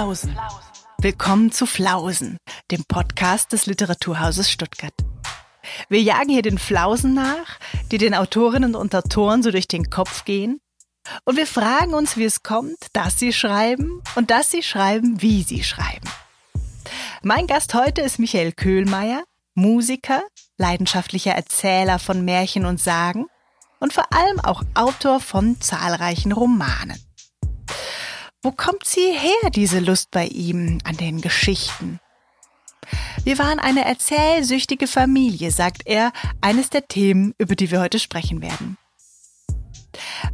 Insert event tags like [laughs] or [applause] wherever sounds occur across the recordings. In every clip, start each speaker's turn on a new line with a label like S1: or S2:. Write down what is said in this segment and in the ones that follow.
S1: Flausen. Willkommen zu Flausen, dem Podcast des Literaturhauses Stuttgart. Wir jagen hier den Flausen nach, die den Autorinnen und Autoren so durch den Kopf gehen. Und wir fragen uns, wie es kommt, dass sie schreiben und dass sie schreiben, wie sie schreiben. Mein Gast heute ist Michael Köhlmeier, Musiker, leidenschaftlicher Erzähler von Märchen und Sagen und vor allem auch Autor von zahlreichen Romanen. Wo kommt sie her, diese Lust bei ihm an den Geschichten? Wir waren eine erzählsüchtige Familie, sagt er, eines der Themen, über die wir heute sprechen werden.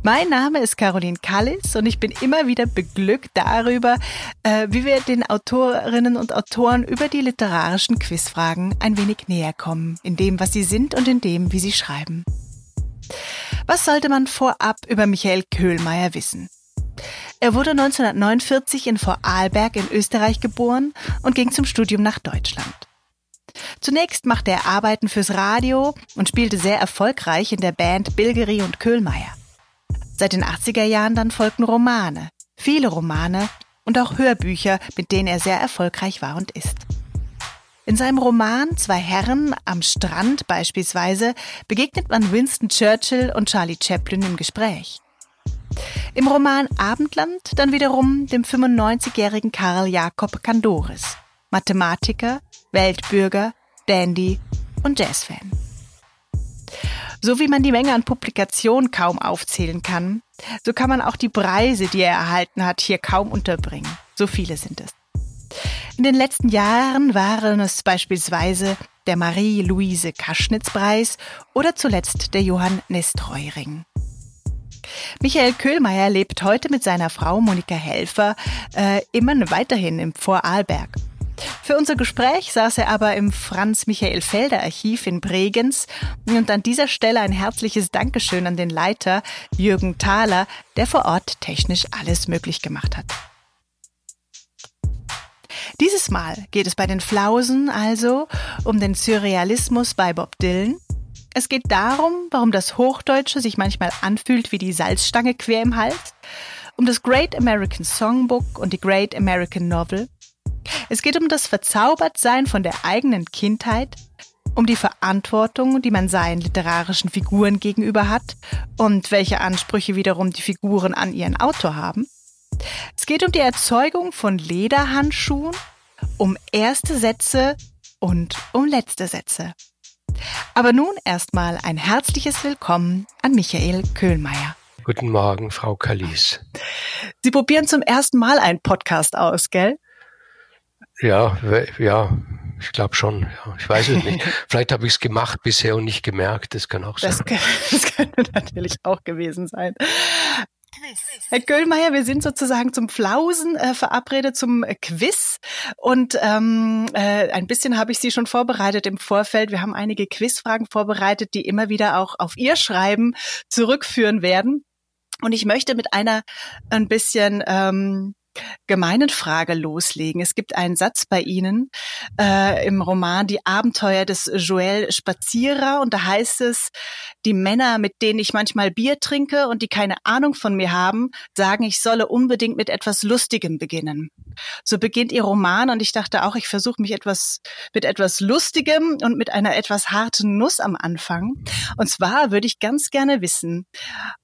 S1: Mein Name ist Caroline Kallis und ich bin immer wieder beglückt darüber, äh, wie wir den Autorinnen und Autoren über die literarischen Quizfragen ein wenig näher kommen, in dem, was sie sind und in dem, wie sie schreiben. Was sollte man vorab über Michael Köhlmeier wissen? Er wurde 1949 in Vorarlberg in Österreich geboren und ging zum Studium nach Deutschland. Zunächst machte er Arbeiten fürs Radio und spielte sehr erfolgreich in der Band Bilgeri und Köhlmeier. Seit den 80er Jahren dann folgten Romane, viele Romane und auch Hörbücher, mit denen er sehr erfolgreich war und ist. In seinem Roman Zwei Herren am Strand beispielsweise begegnet man Winston Churchill und Charlie Chaplin im Gespräch. Im Roman Abendland dann wiederum dem 95-jährigen Karl Jakob Kandoris, Mathematiker, Weltbürger, Dandy und Jazzfan. So wie man die Menge an Publikationen kaum aufzählen kann, so kann man auch die Preise, die er erhalten hat, hier kaum unterbringen. So viele sind es. In den letzten Jahren waren es beispielsweise der Marie-Louise Kaschnitz-Preis oder zuletzt der Johann Nestreu-Ring. Michael Köhlmeier lebt heute mit seiner Frau Monika Helfer äh, immer weiterhin im Vorarlberg. Für unser Gespräch saß er aber im Franz-Michael-Felder-Archiv in Bregenz und an dieser Stelle ein herzliches Dankeschön an den Leiter Jürgen Thaler, der vor Ort technisch alles möglich gemacht hat. Dieses Mal geht es bei den Flausen also um den Surrealismus bei Bob Dylan, es geht darum, warum das Hochdeutsche sich manchmal anfühlt wie die Salzstange quer im Hals, um das Great American Songbook und die Great American Novel. Es geht um das Verzaubertsein von der eigenen Kindheit, um die Verantwortung, die man seinen literarischen Figuren gegenüber hat und welche Ansprüche wiederum die Figuren an ihren Autor haben. Es geht um die Erzeugung von Lederhandschuhen, um erste Sätze und um letzte Sätze. Aber nun erstmal ein herzliches Willkommen an Michael Köhlmeier.
S2: Guten Morgen, Frau Kalis.
S1: Sie probieren zum ersten Mal einen Podcast aus, gell?
S2: Ja, ja, ich glaube schon. Ja. Ich weiß es nicht. [laughs] Vielleicht habe ich es gemacht bisher und nicht gemerkt. Das kann auch sein. [laughs]
S1: Das, das könnte natürlich auch gewesen sein. Quiz. Herr Göllmeier, wir sind sozusagen zum Flausen äh, verabredet, zum äh, Quiz. Und ähm, äh, ein bisschen habe ich Sie schon vorbereitet im Vorfeld. Wir haben einige Quizfragen vorbereitet, die immer wieder auch auf Ihr Schreiben zurückführen werden. Und ich möchte mit einer ein bisschen ähm, gemeinen Frage loslegen. Es gibt einen Satz bei Ihnen äh, im Roman Die Abenteuer des Joël Spazierer und da heißt es, die Männer, mit denen ich manchmal Bier trinke und die keine Ahnung von mir haben, sagen, ich solle unbedingt mit etwas Lustigem beginnen. So beginnt Ihr Roman und ich dachte auch, ich versuche mich etwas mit etwas Lustigem und mit einer etwas harten Nuss am Anfang. Und zwar würde ich ganz gerne wissen,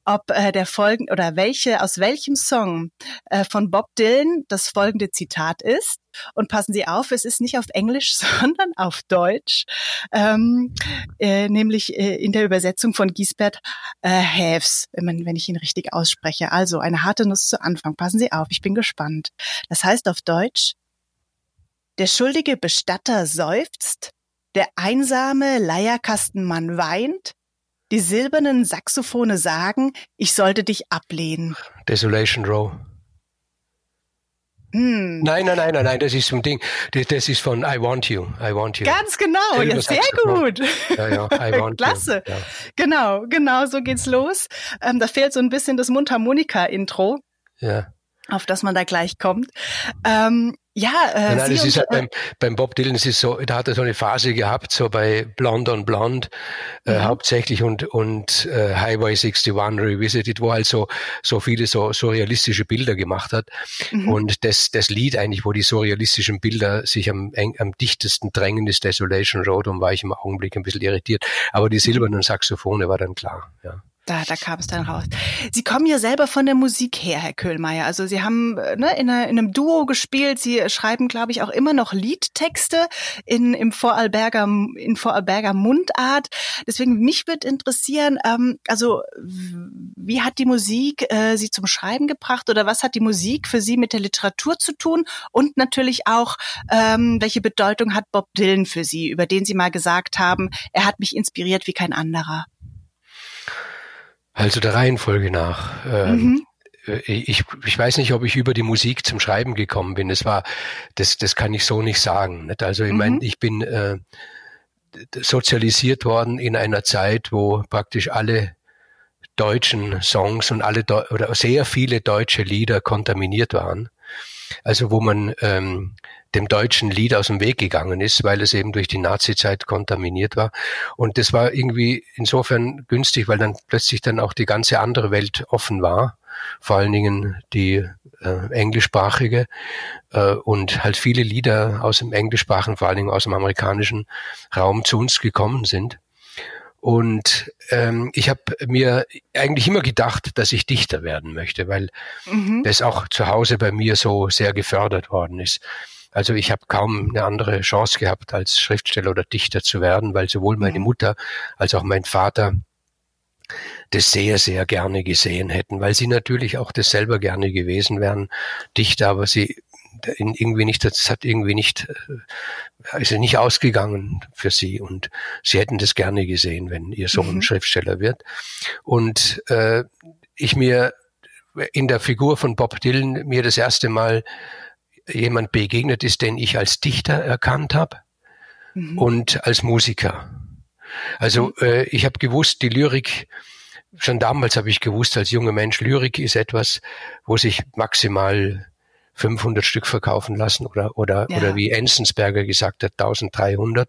S1: ob äh, der folgen oder welche aus welchem Song äh, von Bob Dylan das folgende Zitat ist. Und passen Sie auf, es ist nicht auf Englisch, [laughs] sondern auf Deutsch, ähm, äh, nämlich äh, in der Übersetzung von Giesbert äh, Haves, wenn, wenn ich ihn richtig ausspreche. Also eine harte Nuss zu Anfang. Passen Sie auf, ich bin gespannt. Das heißt auf Deutsch, der schuldige Bestatter seufzt, der einsame Leierkastenmann weint, die silbernen Saxophone sagen, ich sollte dich ablehnen.
S2: Desolation Row. Hm. Nein, nein, nein, nein, nein, das ist so ein Ding. Das, das ist von I Want You. I Want You.
S1: Ganz genau, ja, sehr gut.
S2: Ja, ja, I [laughs] Want
S1: Klasse. You. Ja. Genau, genau, so geht's los. Ähm, da fehlt so ein bisschen das Mundharmonika-Intro.
S2: Ja.
S1: Auf das man da gleich kommt. Ähm, Ja, äh,
S2: nein, nein, es ist halt beim, beim Bob Dylan, es ist so, da hat er so eine Phase gehabt, so bei Blonde on Blonde äh, mhm. hauptsächlich und und äh, Highway 61 Revisited, wo halt so so viele so surrealistische Bilder gemacht hat mhm. und das das Lied eigentlich, wo die surrealistischen Bilder sich am eng, am dichtesten drängen, ist Desolation Road und war ich im Augenblick ein bisschen irritiert, aber die silbernen Saxophone war dann klar, ja.
S1: Da, da kam es dann raus. Sie kommen ja selber von der Musik her, Herr Köhlmeier. Also Sie haben äh, ne, in, einer, in einem Duo gespielt. Sie schreiben, glaube ich, auch immer noch Liedtexte in, im Vorarlberger, in Vorarlberger Mundart. Deswegen mich würde interessieren, ähm, also wie hat die Musik äh, Sie zum Schreiben gebracht oder was hat die Musik für Sie mit der Literatur zu tun? Und natürlich auch, ähm, welche Bedeutung hat Bob Dylan für Sie, über den Sie mal gesagt haben, er hat mich inspiriert wie kein anderer?
S2: Also der Reihenfolge nach. Ähm, mhm. Äh, ich, ich weiß nicht, ob ich über die Musik zum Schreiben gekommen bin. Das war, das, das kann ich so nicht sagen. Nicht? Also ich mhm. meine, ich bin äh, sozialisiert worden in einer Zeit, wo praktisch alle deutschen Songs und alle Deu oder sehr viele deutsche Lieder kontaminiert waren. Also wo man ähm, dem deutschen Lied aus dem Weg gegangen ist, weil es eben durch die Nazi-Zeit kontaminiert war. Und das war irgendwie insofern günstig, weil dann plötzlich dann auch die ganze andere Welt offen war, vor allen Dingen die äh, englischsprachige äh, und halt viele Lieder aus dem englischsprachigen, vor allen Dingen aus dem amerikanischen Raum zu uns gekommen sind. Und ähm, ich habe mir eigentlich immer gedacht, dass ich Dichter werden möchte, weil mhm. das auch zu Hause bei mir so sehr gefördert worden ist. Also ich habe kaum eine andere Chance gehabt, als Schriftsteller oder Dichter zu werden, weil sowohl meine mhm. Mutter als auch mein Vater das sehr, sehr gerne gesehen hätten, weil sie natürlich auch das selber gerne gewesen wären, Dichter, aber sie irgendwie nicht, das hat irgendwie nicht, äh, ist nicht ausgegangen für sie und sie hätten das gerne gesehen, wenn ihr Sohn mhm. Schriftsteller wird. Und äh, ich mir in der Figur von Bob Dylan mir das erste Mal jemand begegnet ist, den ich als Dichter erkannt habe mhm. und als Musiker. Also mhm. äh, ich habe gewusst, die Lyrik, schon damals habe ich gewusst, als junger Mensch, Lyrik ist etwas, wo sich maximal 500 Stück verkaufen lassen oder oder ja. oder wie Enzensberger gesagt hat 1300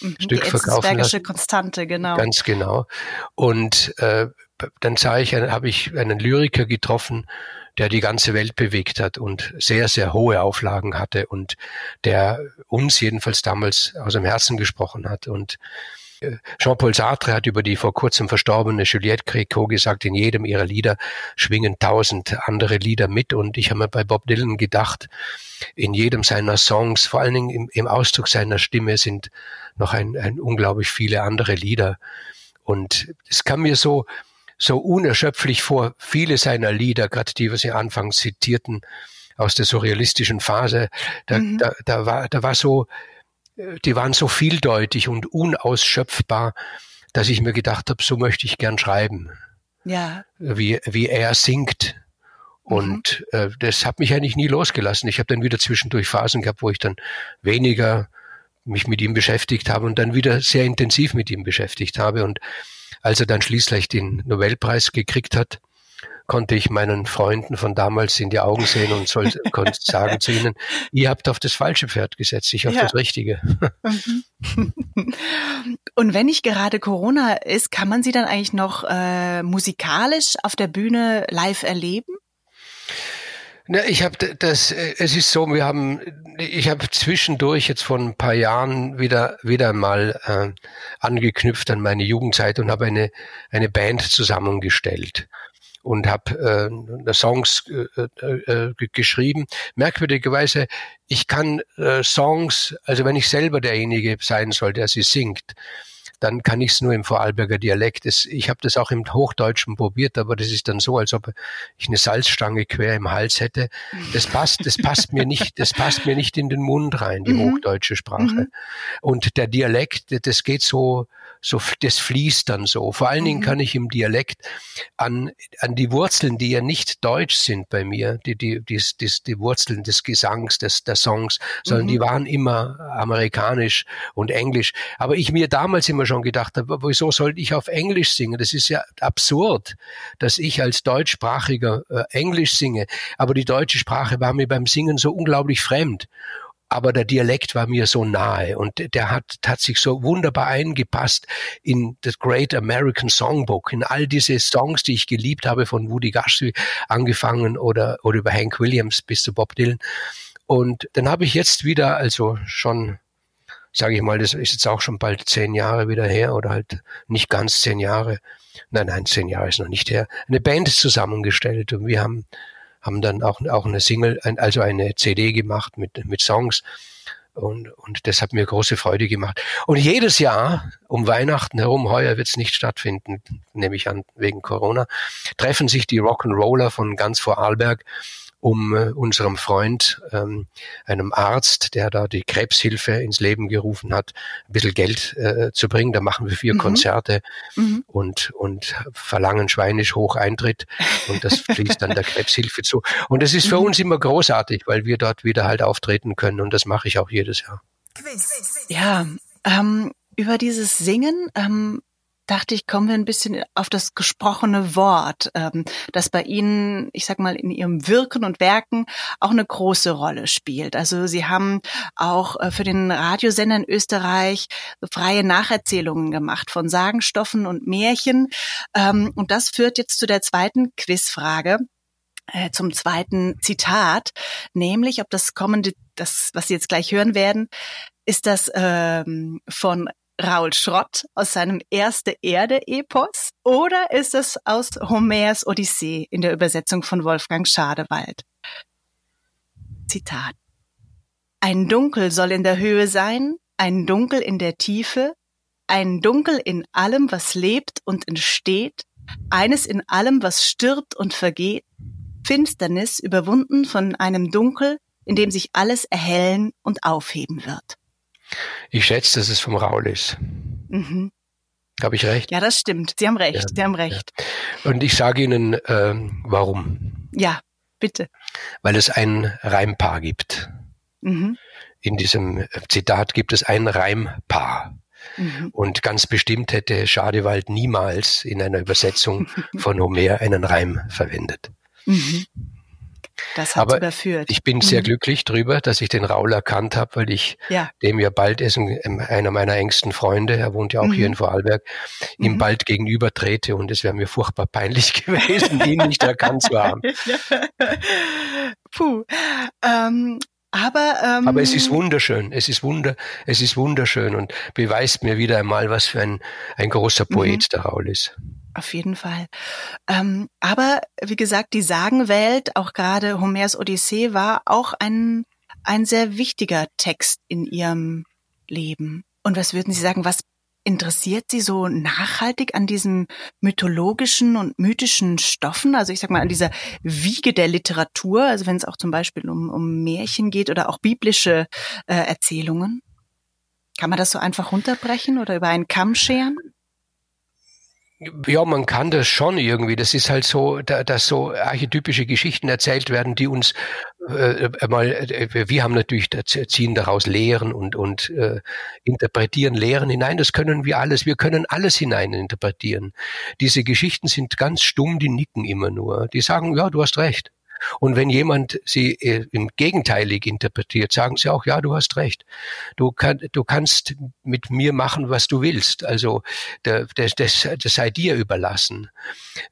S2: mhm, Stück verkaufen lassen.
S1: Konstante genau
S2: ganz genau und äh, dann sah ich habe ich einen Lyriker getroffen der die ganze Welt bewegt hat und sehr, sehr hohe Auflagen hatte und der uns jedenfalls damals aus dem Herzen gesprochen hat. Und äh, Jean-Paul Sartre hat über die vor kurzem verstorbene Juliette Gréco gesagt, in jedem ihrer Lieder schwingen tausend andere Lieder mit. Und ich habe mir bei Bob Dylan gedacht, in jedem seiner Songs, vor allen Dingen im, im Ausdruck seiner Stimme, sind noch ein, ein unglaublich viele andere Lieder. Und es kam mir so so unerschöpflich vor. Viele seiner Lieder, gerade die, was Sie anfangs zitierten, aus der surrealistischen Phase, da, mhm. da, da, war, da war so, die waren so vieldeutig und unausschöpfbar, dass ich mir gedacht habe, so möchte ich gern schreiben. Ja. Wie, wie er singt. Und mhm. äh, das hat mich eigentlich nie losgelassen. Ich habe dann wieder zwischendurch Phasen gehabt, wo ich dann weniger mich mit ihm beschäftigt habe und dann wieder sehr intensiv mit ihm beschäftigt habe. Und als er dann schließlich den Nobelpreis gekriegt hat, konnte ich meinen Freunden von damals in die Augen sehen und soll, [laughs] konnte sagen zu ihnen, ihr habt auf das falsche Pferd gesetzt, ich auf ja. das richtige. [laughs]
S1: Und wenn nicht gerade Corona ist, kann man sie dann eigentlich noch äh, musikalisch auf der Bühne live erleben?
S2: Na, ich habe das. Äh, es ist so, wir haben. Ich habe zwischendurch jetzt vor ein paar Jahren wieder wieder mal äh, angeknüpft an meine Jugendzeit und habe eine eine Band zusammengestellt und habe äh, Songs äh, äh, äh, geschrieben. Merkwürdigerweise, ich kann äh, Songs, also wenn ich selber derjenige sein soll, der sie singt, dann kann ich es nur im Vorarlberger Dialekt. Das, ich habe das auch im Hochdeutschen probiert, aber das ist dann so, als ob ich eine Salzstange quer im Hals hätte. Das passt, das passt mir nicht, das passt mir nicht in den Mund rein, die mhm. hochdeutsche Sprache. Mhm. Und der Dialekt, das geht so so, das fließt dann so. Vor allen Dingen mhm. kann ich im Dialekt an, an die Wurzeln, die ja nicht deutsch sind bei mir, die, die, die, die, die Wurzeln des Gesangs, des, der Songs, sondern mhm. die waren immer amerikanisch und englisch. Aber ich mir damals immer schon gedacht habe, wieso sollte ich auf Englisch singen? Das ist ja absurd, dass ich als Deutschsprachiger äh, Englisch singe. Aber die deutsche Sprache war mir beim Singen so unglaublich fremd aber der Dialekt war mir so nahe und der hat, hat sich so wunderbar eingepasst in das Great American Songbook, in all diese Songs, die ich geliebt habe, von Woody Guthrie angefangen oder, oder über Hank Williams bis zu Bob Dylan. Und dann habe ich jetzt wieder, also schon, sage ich mal, das ist jetzt auch schon bald zehn Jahre wieder her oder halt nicht ganz zehn Jahre, nein, nein, zehn Jahre ist noch nicht her, eine Band zusammengestellt und wir haben haben dann auch, auch eine Single, also eine CD gemacht mit, mit Songs. Und, und das hat mir große Freude gemacht. Und jedes Jahr um Weihnachten herum, heuer wird es nicht stattfinden, nehme ich an, wegen Corona, treffen sich die Rock'n'Roller von ganz vor Arlberg um äh, unserem Freund, ähm, einem Arzt, der da die Krebshilfe ins Leben gerufen hat, ein bisschen Geld äh, zu bringen. Da machen wir vier mhm. Konzerte mhm. und, und verlangen schweinisch hoch Eintritt und das fließt dann der Krebshilfe zu. Und es ist für mhm. uns immer großartig, weil wir dort wieder halt auftreten können und das mache ich auch jedes Jahr.
S1: Ja, ähm, über dieses Singen ähm, dachte ich, kommen wir ein bisschen auf das gesprochene Wort, ähm, das bei Ihnen, ich sag mal, in Ihrem Wirken und Werken auch eine große Rolle spielt. Also Sie haben auch äh, für den Radiosender in Österreich freie Nacherzählungen gemacht von Sagenstoffen und Märchen. Ähm, und das führt jetzt zu der zweiten Quizfrage äh, zum zweiten Zitat, nämlich ob das kommende, das, was Sie jetzt gleich hören werden, ist das ähm, von Raul Schrott aus seinem Erste Erde-Epos oder ist es aus Homers Odyssee in der Übersetzung von Wolfgang Schadewald? Zitat. Ein Dunkel soll in der Höhe sein, ein Dunkel in der Tiefe, ein Dunkel in allem, was lebt und entsteht, eines in allem, was stirbt und vergeht, Finsternis überwunden von einem Dunkel, in dem sich alles erhellen und aufheben wird.
S2: Ich schätze, dass es vom Raul ist. Mhm. Habe ich recht?
S1: Ja, das stimmt. Sie haben recht. Ja, Sie haben recht.
S2: Ja. Und ich sage Ihnen, ähm, warum.
S1: Ja, bitte.
S2: Weil es ein Reimpaar gibt. Mhm. In diesem Zitat gibt es ein Reimpaar. Mhm. Und ganz bestimmt hätte Schadewald niemals in einer Übersetzung [laughs] von Homer einen Reim verwendet. Mhm.
S1: Das hat Aber überführt.
S2: Ich bin sehr mhm. glücklich drüber, dass ich den Raul erkannt habe, weil ich ja. dem ja bald ist, einer meiner engsten Freunde, er wohnt ja auch mhm. hier in Vorarlberg, ihm mhm. bald gegenüber trete und es wäre mir furchtbar peinlich [laughs] gewesen, ihn nicht erkannt zu haben. [laughs]
S1: Puh. Ähm, aber, ähm,
S2: aber es ist wunderschön, es ist wunder, es ist wunderschön und beweist mir wieder einmal, was für ein, ein großer Poet mhm. der Raul ist.
S1: Auf jeden Fall. Ähm, aber wie gesagt, die Sagenwelt, auch gerade Homers Odyssee, war auch ein, ein sehr wichtiger Text in ihrem Leben. Und was würden Sie sagen, was interessiert Sie so nachhaltig an diesen mythologischen und mythischen Stoffen? Also ich sag mal an dieser Wiege der Literatur, also wenn es auch zum Beispiel um, um Märchen geht oder auch biblische äh, Erzählungen? Kann man das so einfach runterbrechen oder über einen Kamm scheren?
S2: Ja, man kann das schon irgendwie. Das ist halt so, dass so archetypische Geschichten erzählt werden, die uns äh, mal, äh, wir haben natürlich ziehen daraus Lehren und und äh, interpretieren Lehren hinein. Das können wir alles. Wir können alles hinein interpretieren. Diese Geschichten sind ganz stumm, die nicken immer nur. Die sagen, ja, du hast recht. Und wenn jemand sie äh, im Gegenteilig interpretiert, sagen sie auch, ja, du hast recht. Du, kann, du kannst mit mir machen, was du willst. Also das, das, das sei dir überlassen.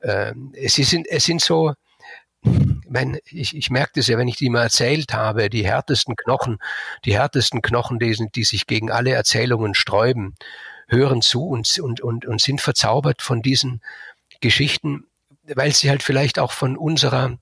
S2: Ähm, es, sind, es sind so, mein, ich, ich merke das ja, wenn ich die mal erzählt habe, die härtesten Knochen, die härtesten Knochen, die, die sich gegen alle Erzählungen sträuben, hören zu und, und, und, und sind verzaubert von diesen Geschichten, weil sie halt vielleicht auch von unserer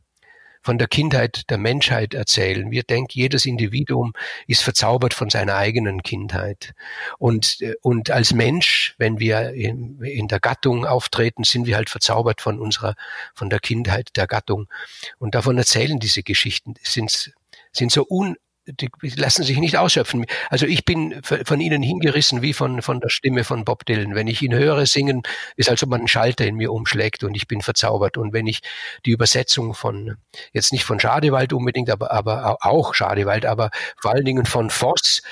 S2: von der Kindheit der Menschheit erzählen. Wir denken, jedes Individuum ist verzaubert von seiner eigenen Kindheit. Und, äh, und als Mensch, wenn wir in, in der Gattung auftreten, sind wir halt verzaubert von unserer, von der Kindheit der Gattung. Und davon erzählen diese Geschichten, sind, sind so un, die lassen sich nicht ausschöpfen. Also ich bin von ihnen hingerissen wie von, von der Stimme von Bob Dylan. Wenn ich ihn höre singen, ist als ob man einen Schalter in mir umschlägt und ich bin verzaubert. Und wenn ich die Übersetzung von, jetzt nicht von Schadewald unbedingt, aber, aber auch Schadewald, aber vor allen Dingen von Voss,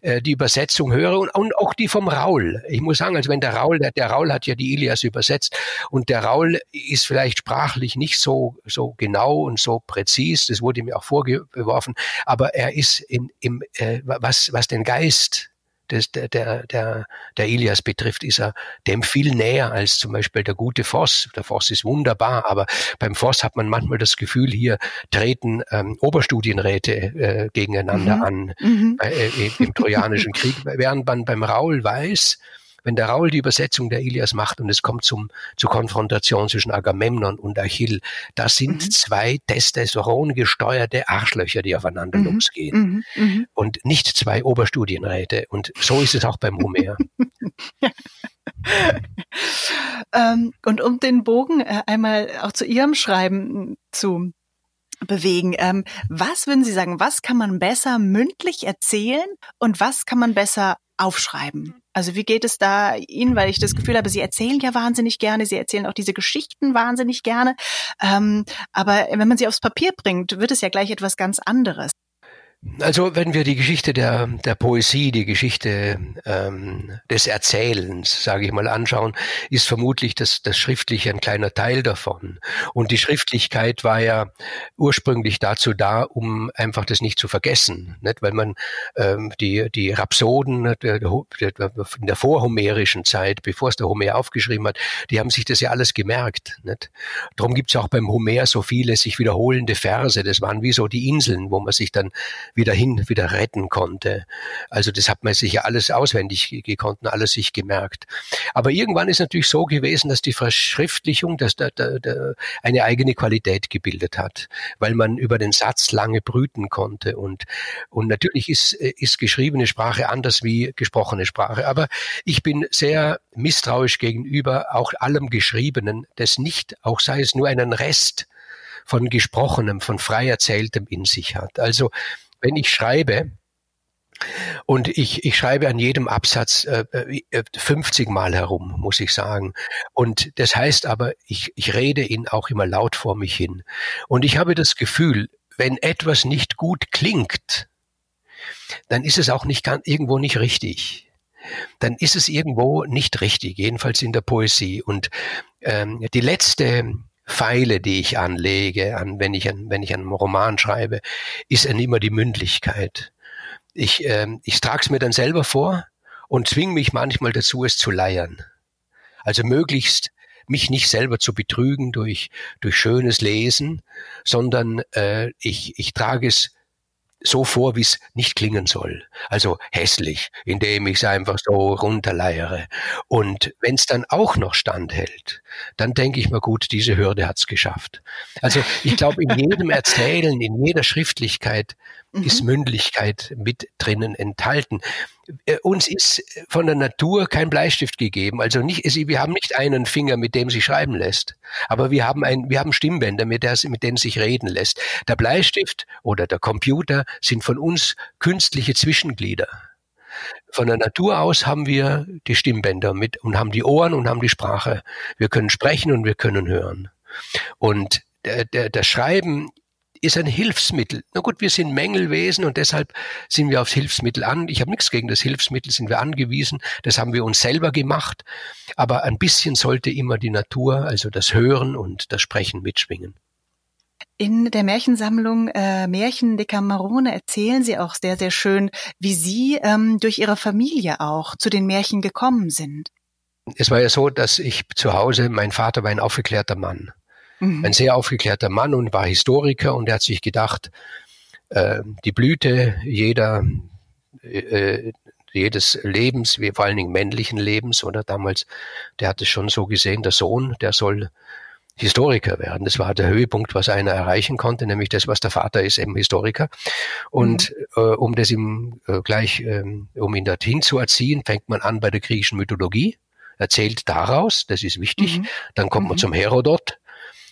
S2: äh, die Übersetzung höre und, und, auch die vom Raul. Ich muss sagen, also wenn der Raul, der, der Raul hat ja die Ilias übersetzt und der Raul ist vielleicht sprachlich nicht so, so genau und so präzis, das wurde mir auch vorgeworfen, aber er ist in, im, äh, was, was den Geist des, der, der, der, der Ilias betrifft, ist er dem viel näher als zum Beispiel der gute Voss. Der Voss ist wunderbar, aber beim Voss hat man manchmal das Gefühl, hier treten ähm, Oberstudienräte äh, gegeneinander mhm. an mhm. Äh, im Trojanischen Krieg, [laughs] während man beim Raul weiß, wenn der Raul die Übersetzung der Ilias macht und es kommt zum, zur Konfrontation zwischen Agamemnon und Achill, das sind mhm. zwei Testosteron gesteuerte Arschlöcher, die aufeinander mhm. losgehen. Mhm. mhm. Und nicht zwei Oberstudienräte. Und so ist es auch beim Homer. [laughs]
S1: ähm, und um den Bogen äh, einmal auch zu Ihrem Schreiben zu bewegen. Ähm, was würden Sie sagen, was kann man besser mündlich erzählen und was kann man besser aufschreiben? Also wie geht es da Ihnen, weil ich das Gefühl habe, Sie erzählen ja wahnsinnig gerne, Sie erzählen auch diese Geschichten wahnsinnig gerne. Ähm, aber wenn man sie aufs Papier bringt, wird es ja gleich etwas ganz anderes.
S2: Also wenn wir die Geschichte der, der Poesie, die Geschichte ähm, des Erzählens, sage ich mal, anschauen, ist vermutlich das, das Schriftliche ein kleiner Teil davon. Und die Schriftlichkeit war ja ursprünglich dazu da, um einfach das nicht zu vergessen, nicht? weil man ähm, die, die Rhapsoden in der vorhomerischen Zeit, bevor es der Homer aufgeschrieben hat, die haben sich das ja alles gemerkt. Nicht? Darum gibt es auch beim Homer so viele sich wiederholende Verse. Das waren wie so die Inseln, wo man sich dann wieder hin, wieder retten konnte. Also das hat man sich ja alles auswendig gekonnt, alles sich gemerkt. Aber irgendwann ist natürlich so gewesen, dass die Verschriftlichung dass da, da, da eine eigene Qualität gebildet hat, weil man über den Satz lange brüten konnte. Und, und natürlich ist, ist geschriebene Sprache anders wie gesprochene Sprache. Aber ich bin sehr misstrauisch gegenüber auch allem Geschriebenen, das nicht, auch sei es nur einen Rest von Gesprochenem, von frei erzähltem in sich hat. Also wenn ich schreibe, und ich, ich schreibe an jedem Absatz äh, 50 äh, Mal herum, muss ich sagen. Und das heißt aber, ich, ich rede ihn auch immer laut vor mich hin. Und ich habe das Gefühl, wenn etwas nicht gut klingt, dann ist es auch nicht irgendwo nicht richtig. Dann ist es irgendwo nicht richtig, jedenfalls in der Poesie. Und ähm, die letzte Pfeile, die ich anlege, an, wenn ich wenn ich einen Roman schreibe, ist dann immer die Mündlichkeit. Ich, ähm, ich trage es mir dann selber vor und zwinge mich manchmal dazu, es zu leiern. Also möglichst mich nicht selber zu betrügen durch, durch schönes Lesen, sondern äh, ich, ich trage es so vor, wie es nicht klingen soll. Also hässlich, indem ich es einfach so runterleiere. Und wenn es dann auch noch standhält, dann denke ich mir, gut, diese Hürde hat's geschafft. Also ich glaube, in jedem [laughs] Erzählen, in jeder Schriftlichkeit mhm. ist Mündlichkeit mit drinnen enthalten. Äh, uns ist von der Natur kein Bleistift gegeben. Also nicht, wir haben nicht einen Finger, mit dem sich schreiben lässt. Aber wir haben ein, wir haben Stimmbänder, mit, der, mit denen sich reden lässt. Der Bleistift oder der Computer sind von uns künstliche Zwischenglieder. Von der Natur aus haben wir die Stimmbänder mit und haben die Ohren und haben die Sprache. Wir können sprechen und wir können hören. Und der, der, das Schreiben ist ein Hilfsmittel. Na gut, wir sind Mängelwesen und deshalb sind wir aufs Hilfsmittel an. Ich habe nichts gegen das Hilfsmittel, sind wir angewiesen. Das haben wir uns selber gemacht. Aber ein bisschen sollte immer die Natur, also das Hören und das Sprechen mitschwingen.
S1: In der Märchensammlung äh, Märchen de Camarone erzählen Sie auch sehr, sehr schön, wie Sie ähm, durch Ihre Familie auch zu den Märchen gekommen sind.
S2: Es war ja so, dass ich zu Hause, mein Vater war ein aufgeklärter Mann mhm. ein sehr aufgeklärter Mann und war Historiker und er hat sich gedacht, äh, die Blüte jeder äh, jedes Lebens, wie vor allen Dingen männlichen Lebens, oder damals, der hat es schon so gesehen, der Sohn, der soll Historiker werden. Das war der Höhepunkt, was einer erreichen konnte, nämlich das, was der Vater ist, eben Historiker. Und mhm. äh, um das ihm äh, gleich, ähm, um ihn dorthin zu erziehen, fängt man an bei der griechischen Mythologie, erzählt daraus, das ist wichtig. Mhm. Dann kommt man mhm. zum Herodot,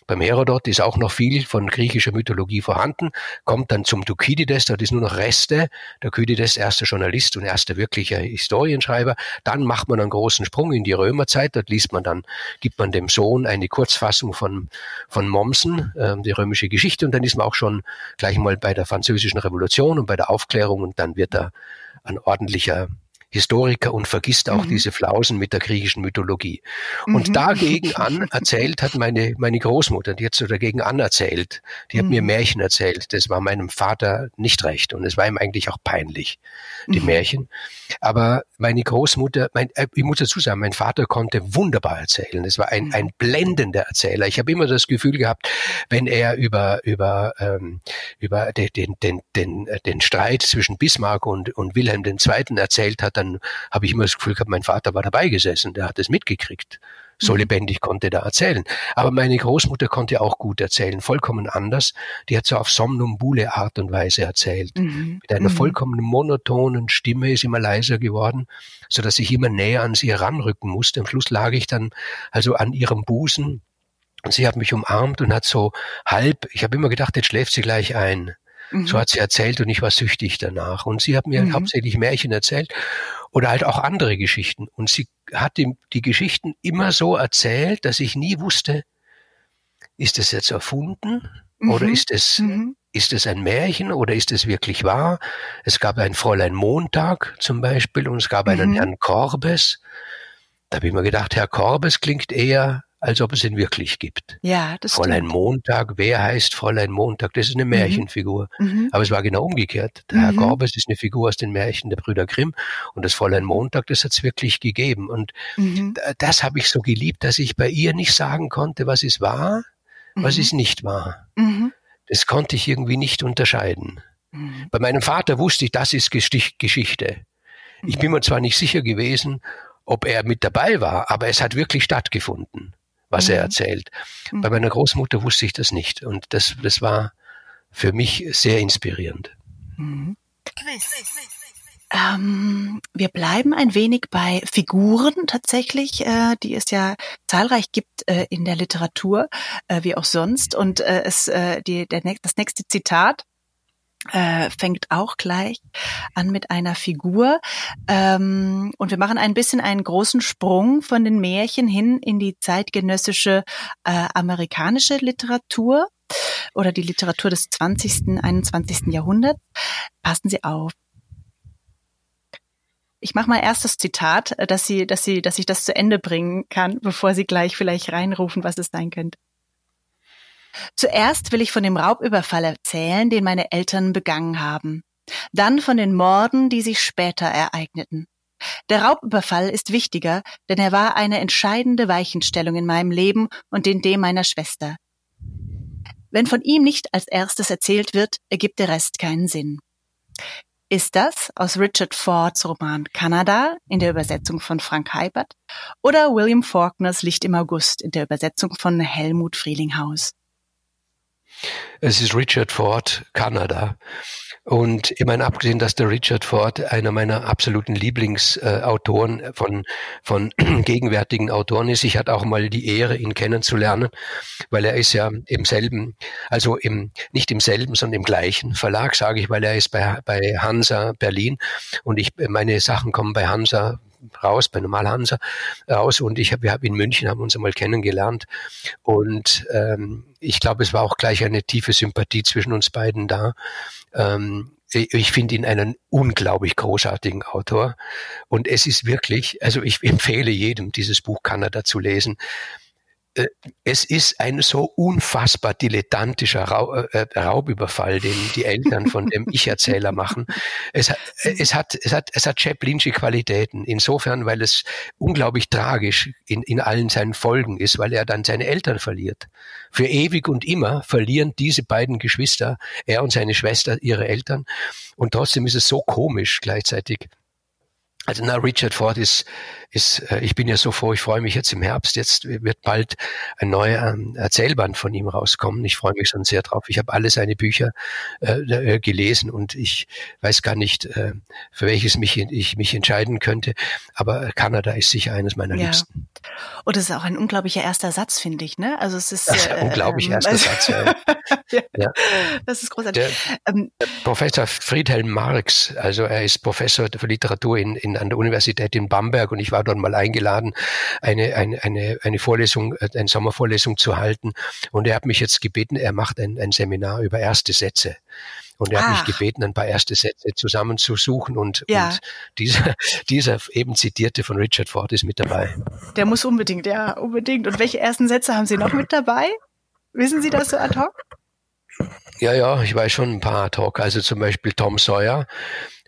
S2: Beim Herodot ist auch noch viel von griechischer Mythologie vorhanden, kommt dann zum Thukydides, dort ist nur noch Reste. Thukydides, erster Journalist und erster wirklicher Historienschreiber. Dann macht man einen großen Sprung in die Römerzeit, dort liest man dann, gibt man dem Sohn eine Kurzfassung von, von Mommsen, äh, die römische Geschichte, und dann ist man auch schon gleich mal bei der französischen Revolution und bei der Aufklärung und dann wird er ein ordentlicher Historiker und vergisst auch mhm. diese Flausen mit der griechischen Mythologie. Und mhm. dagegen an [laughs] erzählt hat meine, meine Großmutter, die hat so dagegen anerzählt. Die hat mhm. mir Märchen erzählt. Das war meinem Vater nicht recht und es war ihm eigentlich auch peinlich, die mhm. Märchen. Aber meine Großmutter, mein, äh, ich muss dazu sagen, mein Vater konnte wunderbar erzählen. Es war ein, mhm. ein blendender Erzähler. Ich habe immer das Gefühl gehabt, wenn er über, über, ähm, über den, den, den, den, den Streit zwischen Bismarck und, und Wilhelm II. erzählt hat, dann habe ich immer das Gefühl gehabt, mein Vater war dabei gesessen, der hat es mitgekriegt. So mhm. lebendig konnte er erzählen. Aber meine Großmutter konnte auch gut erzählen, vollkommen anders. Die hat so auf somnambule Art und Weise erzählt. Mhm. Mit einer mhm. vollkommen monotonen Stimme ist immer leiser geworden, so dass ich immer näher an sie heranrücken musste. Am Schluss lag ich dann also an ihrem Busen und sie hat mich umarmt und hat so halb, ich habe immer gedacht, jetzt schläft sie gleich ein. Mhm. So hat sie erzählt und ich war süchtig danach. Und sie hat mir mhm. hauptsächlich Märchen erzählt oder halt auch andere Geschichten. Und sie hat die, die Geschichten immer so erzählt, dass ich nie wusste, ist es jetzt erfunden mhm. oder ist es, mhm. ist es ein Märchen oder ist es wirklich wahr? Es gab ein Fräulein Montag zum Beispiel und es gab einen mhm. Herrn Korbes. Da habe ich mir gedacht, Herr Korbes klingt eher als ob es ihn wirklich gibt.
S1: Ja, das
S2: Fräulein
S1: stimmt.
S2: Montag, wer heißt Fräulein Montag? Das ist eine mhm. Märchenfigur. Mhm. Aber es war genau umgekehrt. Der mhm. Herr Gorbes ist eine Figur aus den Märchen der Brüder Grimm und das Fräulein Montag, das hat es wirklich gegeben. Und mhm. das habe ich so geliebt, dass ich bei ihr nicht sagen konnte, was ist wahr, was mhm. ist nicht wahr. Mhm. Das konnte ich irgendwie nicht unterscheiden. Bei meinem Vater wusste ich, das ist Geschichte. Ich bin mir zwar nicht sicher gewesen, ob er mit dabei war, aber es hat wirklich stattgefunden was mhm. er erzählt. Mhm. Bei meiner Großmutter wusste ich das nicht und das, das war für mich sehr inspirierend. Mhm.
S1: Ähm, wir bleiben ein wenig bei Figuren tatsächlich, äh, die es ja zahlreich gibt äh, in der Literatur, äh, wie auch sonst. Und äh, es, äh, die, der, das nächste Zitat äh, fängt auch gleich an mit einer Figur. Ähm, und wir machen ein bisschen einen großen Sprung von den Märchen hin in die zeitgenössische äh, amerikanische Literatur oder die Literatur des 20., 21. Jahrhunderts. Passen Sie auf. Ich mache mal erst das Zitat, dass Sie, dass Sie, dass ich das zu Ende bringen kann, bevor Sie gleich vielleicht reinrufen, was es sein könnte. Zuerst will ich von dem Raubüberfall erzählen, den meine Eltern begangen haben. Dann von den Morden, die sich später ereigneten. Der Raubüberfall ist wichtiger, denn er war eine entscheidende Weichenstellung in meinem Leben und in dem meiner Schwester. Wenn von ihm nicht als erstes erzählt wird, ergibt der Rest keinen Sinn. Ist das aus Richard Fords Roman Kanada in der Übersetzung von Frank Heibert oder William Faulkners Licht im August in der Übersetzung von Helmut Frielinghaus?
S2: Es ist Richard Ford, Kanada. Und ich meine, abgesehen, dass der Richard Ford einer meiner absoluten Lieblingsautoren äh, von, von [clears throat] gegenwärtigen Autoren ist, ich hatte auch mal die Ehre, ihn kennenzulernen, weil er ist ja im selben, also im, nicht im selben, sondern im gleichen Verlag, sage ich, weil er ist bei, bei Hansa Berlin und ich, meine Sachen kommen bei Hansa raus, bei Normal Hansa raus und ich habe, wir haben in München haben uns einmal kennengelernt und ähm, ich glaube, es war auch gleich eine tiefe Sympathie zwischen uns beiden da. Ähm, ich finde ihn einen unglaublich großartigen Autor und es ist wirklich, also ich empfehle jedem, dieses Buch Kanada zu lesen. Äh, es ist ein so unfassbar dilettantischer äh, Raubüberfall, den die Eltern von dem [laughs] Ich-Erzähler machen. Es, es, hat, es, hat, es hat Chaplinsche Qualitäten, insofern, weil es unglaublich tragisch in, in allen seinen Folgen ist, weil er dann seine Eltern verliert. Für ewig und immer verlieren diese beiden Geschwister, er und seine Schwester, ihre Eltern. Und trotzdem ist es so komisch gleichzeitig Also na, Richard Ford ist, ist, äh, ich bin ja so froh, ich freue mich jetzt im Herbst, jetzt wird bald ein neuer ähm, Erzählband von ihm rauskommen. Ich freue mich schon sehr drauf. Ich habe alle seine Bücher äh, äh, gelesen und ich weiß gar nicht, äh, für welches mich, ich mich entscheiden könnte, aber Kanada ist sicher eines meiner ja. Liebsten.
S1: Und es ist auch ein unglaublicher erster Satz, finde ich, ne? Also es ist, das
S2: ist ein äh, unglaublich ähm, erster also, Satz. Ja. [laughs]
S1: ja. Das ist großartig.
S2: Der, ähm, Professor Friedhelm Marx, also er ist Professor für Literatur in, in, an der Universität in Bamberg und ich war dort mal eingeladen, eine, eine, eine, eine Vorlesung, äh, eine Sommervorlesung zu halten. Und er hat mich jetzt gebeten, er macht ein, ein Seminar über erste Sätze. Und er hat mich gebeten, ein paar erste Sätze zusammenzusuchen und, ja. und dieser, dieser eben zitierte von Richard Ford ist mit dabei.
S1: Der muss unbedingt, ja, unbedingt. Und welche ersten Sätze haben Sie noch mit dabei? Wissen Sie das so ad hoc?
S2: Ja, ja, ich weiß schon ein paar ad hoc. Also zum Beispiel Tom Sawyer,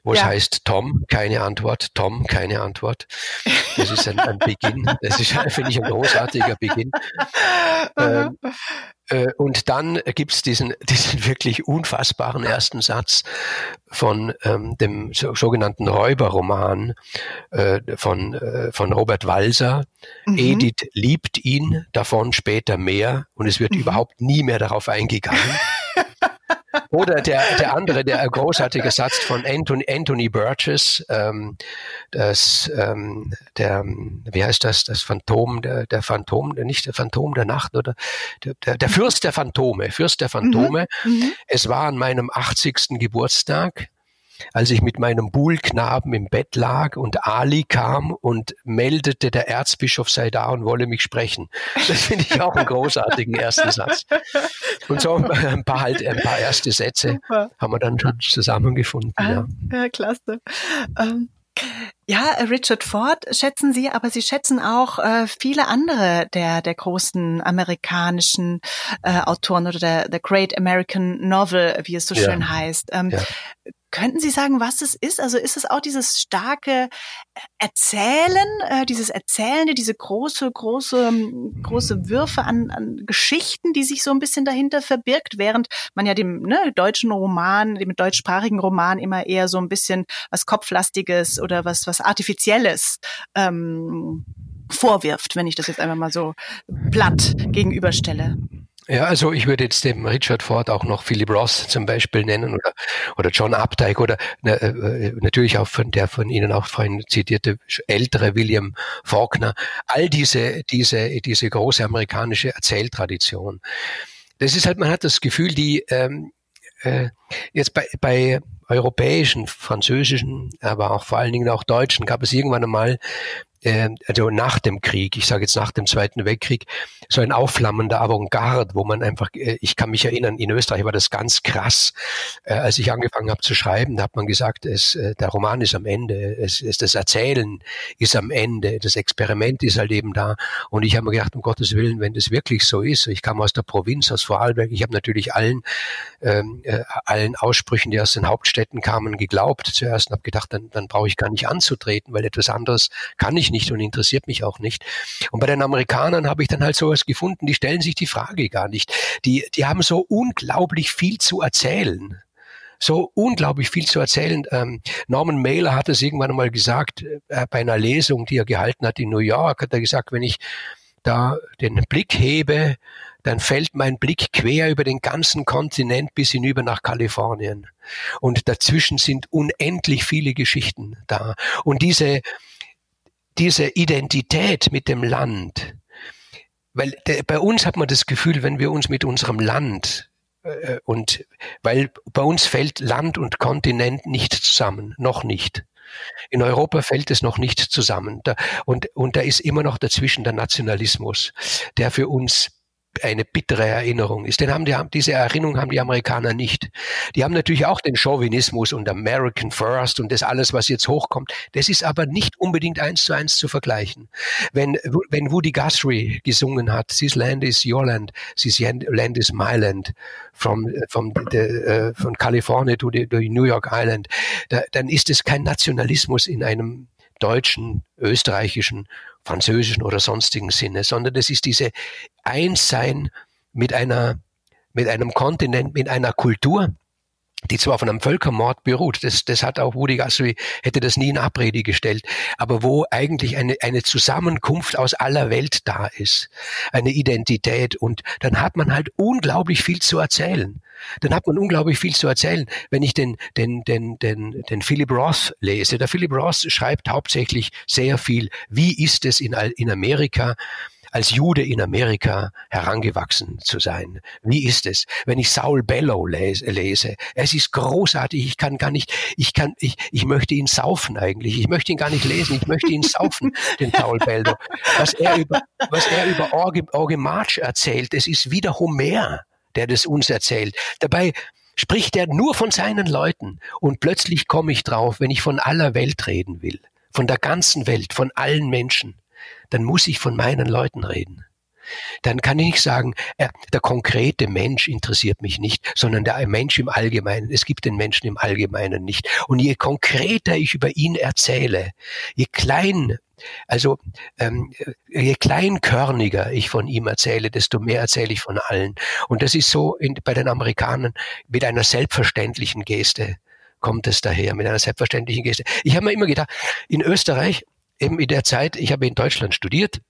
S2: wo ja. es heißt Tom, keine Antwort, Tom, keine Antwort. Das ist ein, ein Beginn. Das ist, [laughs] finde ich, ein großartiger Beginn. [laughs] Ähm, äh, und dann gibt's diesen, [laughs] diesen wirklich unfassbaren ersten Satz von ähm, dem so, sogenannten Räuberroman äh, von, äh, von Robert Walser. Mhm. Edith liebt ihn, davon später mehr und es wird mhm. überhaupt nie mehr darauf eingegangen. Oder der, der andere, der großartige Satz von Anthony, Anthony Burgess, ähm, das, ähm, der, wie heißt das, das Phantom, der, der Phantom, nicht der Phantom der Nacht, oder der, der, der Fürst der Phantome, Fürst der Phantome. Mhm. Mhm. Es war an meinem 80. Geburtstag als ich mit meinem Buhlknaben im Bett lag und Ali kam und meldete, der Erzbischof sei da und wolle mich sprechen. Das finde ich auch einen großartigen ersten Satz. Und so ein paar halt, ein paar erste Sätze Super. haben wir dann schon zusammengefunden. Ah,
S1: ja. ja, klasse. Ähm ja, Richard Ford schätzen Sie, aber Sie schätzen auch äh, viele andere der, der großen amerikanischen äh, Autoren oder der, der Great American Novel, wie es so ja. schön heißt. Ähm, ja. Könnten Sie sagen, was es ist? Also ist es auch dieses starke Erzählen, äh, dieses Erzählende, diese große, große, große Würfe an, an Geschichten, die sich so ein bisschen dahinter verbirgt, während man ja dem ne, deutschen Roman, dem deutschsprachigen Roman immer eher so ein bisschen was Kopflastiges oder was, was Artifizielles ähm, vorwirft, wenn ich das jetzt einfach mal so platt gegenüberstelle.
S2: Ja, also ich würde jetzt dem Richard Ford auch noch Philip Ross zum Beispiel nennen oder, oder John Updike oder ne, äh, natürlich auch von der von Ihnen auch vorhin zitierte ältere William Faulkner. All diese, diese, diese große amerikanische Erzähltradition. Das ist halt, man hat das Gefühl, die ähm, äh, jetzt bei, bei europäischen, französischen, aber auch vor allen Dingen auch deutschen gab es irgendwann einmal äh, also nach dem Krieg, ich sage jetzt nach dem Zweiten Weltkrieg, so ein aufflammender Avantgarde, wo man einfach, äh, ich kann mich erinnern, in Österreich war das ganz krass, äh, als ich angefangen habe zu schreiben, da hat man gesagt, es, äh, der Roman ist am Ende, es, es, das Erzählen ist am Ende, das Experiment ist halt eben da. Und ich habe mir gedacht, um Gottes Willen, wenn das wirklich so ist, ich kam aus der Provinz, aus Vorarlberg, ich habe natürlich allen, ähm, äh, allen Aussprüchen, die aus den Hauptstädten kamen, geglaubt zuerst und habe gedacht, dann, dann brauche ich gar nicht anzutreten, weil etwas anderes kann ich nicht und interessiert mich auch nicht. Und bei den Amerikanern habe ich dann halt sowas gefunden, die stellen sich die Frage gar nicht. Die, die haben so unglaublich viel zu erzählen so unglaublich viel zu erzählen. Ähm, Norman Mailer hat es irgendwann einmal gesagt, äh, bei einer Lesung, die er gehalten hat in New York, hat er gesagt, wenn ich da den Blick hebe, dann fällt mein Blick quer über den ganzen Kontinent bis hinüber nach Kalifornien. Und dazwischen sind unendlich viele Geschichten da. Und diese, diese Identität mit dem Land, weil der, bei uns hat man das Gefühl, wenn wir uns mit unserem Land äh, und weil bei uns fällt Land und Kontinent nicht zusammen, noch nicht. In Europa fällt es noch nicht zusammen. Da, und, und da ist immer noch dazwischen der Nationalismus, der für uns eine bittere Erinnerung ist. Den haben die, diese Erinnerung haben die Amerikaner nicht. Die haben natürlich auch den Chauvinismus und American First und das alles, was jetzt hochkommt. Das ist aber nicht unbedingt eins zu eins zu vergleichen. Wenn, wenn Woody Guthrie gesungen hat, This land is your land, this land is my land, from, from, the, uh, von California to the, the New York Island, da, dann ist es kein Nationalismus in einem deutschen, österreichischen französischen oder sonstigen Sinne, sondern es ist diese Einssein mit einer, mit einem Kontinent, mit einer Kultur, die zwar von einem Völkermord beruht, das, das hat auch Woody Guthrie, hätte das nie in Abrede gestellt, aber wo eigentlich eine, eine Zusammenkunft aus aller Welt da ist, eine Identität und dann hat man halt unglaublich viel zu erzählen. Dann hat man unglaublich viel zu erzählen. Wenn ich den, den, den, den, den Philip Roth lese, der Philip Roth schreibt hauptsächlich sehr viel, wie ist es in, in Amerika, als Jude in Amerika herangewachsen zu sein. Wie ist es, wenn ich Saul Bellow lese? Es ist großartig. Ich kann gar nicht, ich kann, ich, ich möchte ihn saufen eigentlich. Ich möchte ihn gar nicht lesen. Ich möchte ihn saufen, [laughs] den Saul Bellow. Was er über, was er über Orge, Orge March erzählt, es ist wieder Homer, der das uns erzählt. Dabei spricht er nur von seinen Leuten. Und plötzlich komme ich drauf, wenn ich von aller Welt reden will, von der ganzen Welt, von allen Menschen, dann muss ich von meinen Leuten reden. Dann kann ich nicht sagen, äh, der konkrete Mensch interessiert mich nicht, sondern der Mensch im Allgemeinen. Es gibt den Menschen im Allgemeinen nicht. Und je konkreter ich über ihn erzähle, je klein also ähm, je kleinkörniger ich von ihm erzähle, desto mehr erzähle ich von allen. Und das ist so in, bei den Amerikanern mit einer selbstverständlichen Geste kommt es daher, mit einer selbstverständlichen Geste. Ich habe mir immer gedacht, in Österreich eben in der Zeit, ich habe in Deutschland studiert